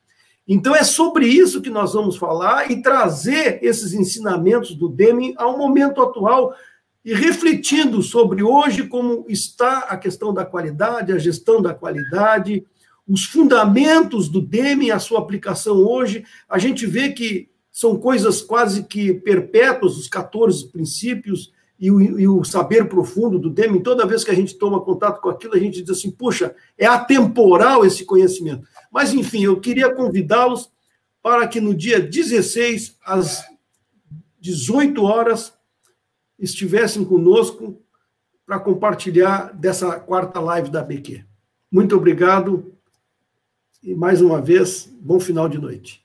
B: Então, é sobre isso que nós vamos falar e trazer esses ensinamentos do Deming ao momento atual e refletindo sobre hoje como está a questão da qualidade, a gestão da qualidade, os fundamentos do Deming, a sua aplicação hoje. A gente vê que são coisas quase que perpétuas, os 14 princípios, e o, e o, saber profundo do Deming, toda vez que a gente toma contato com aquilo, a gente diz assim, puxa, é atemporal esse conhecimento. Mas, enfim, eu queria convidá-los para que no dia 16, às 18 horas, estivessem conosco para compartilhar dessa quarta live da BQ. Muito obrigado e, mais uma vez, bom final de noite.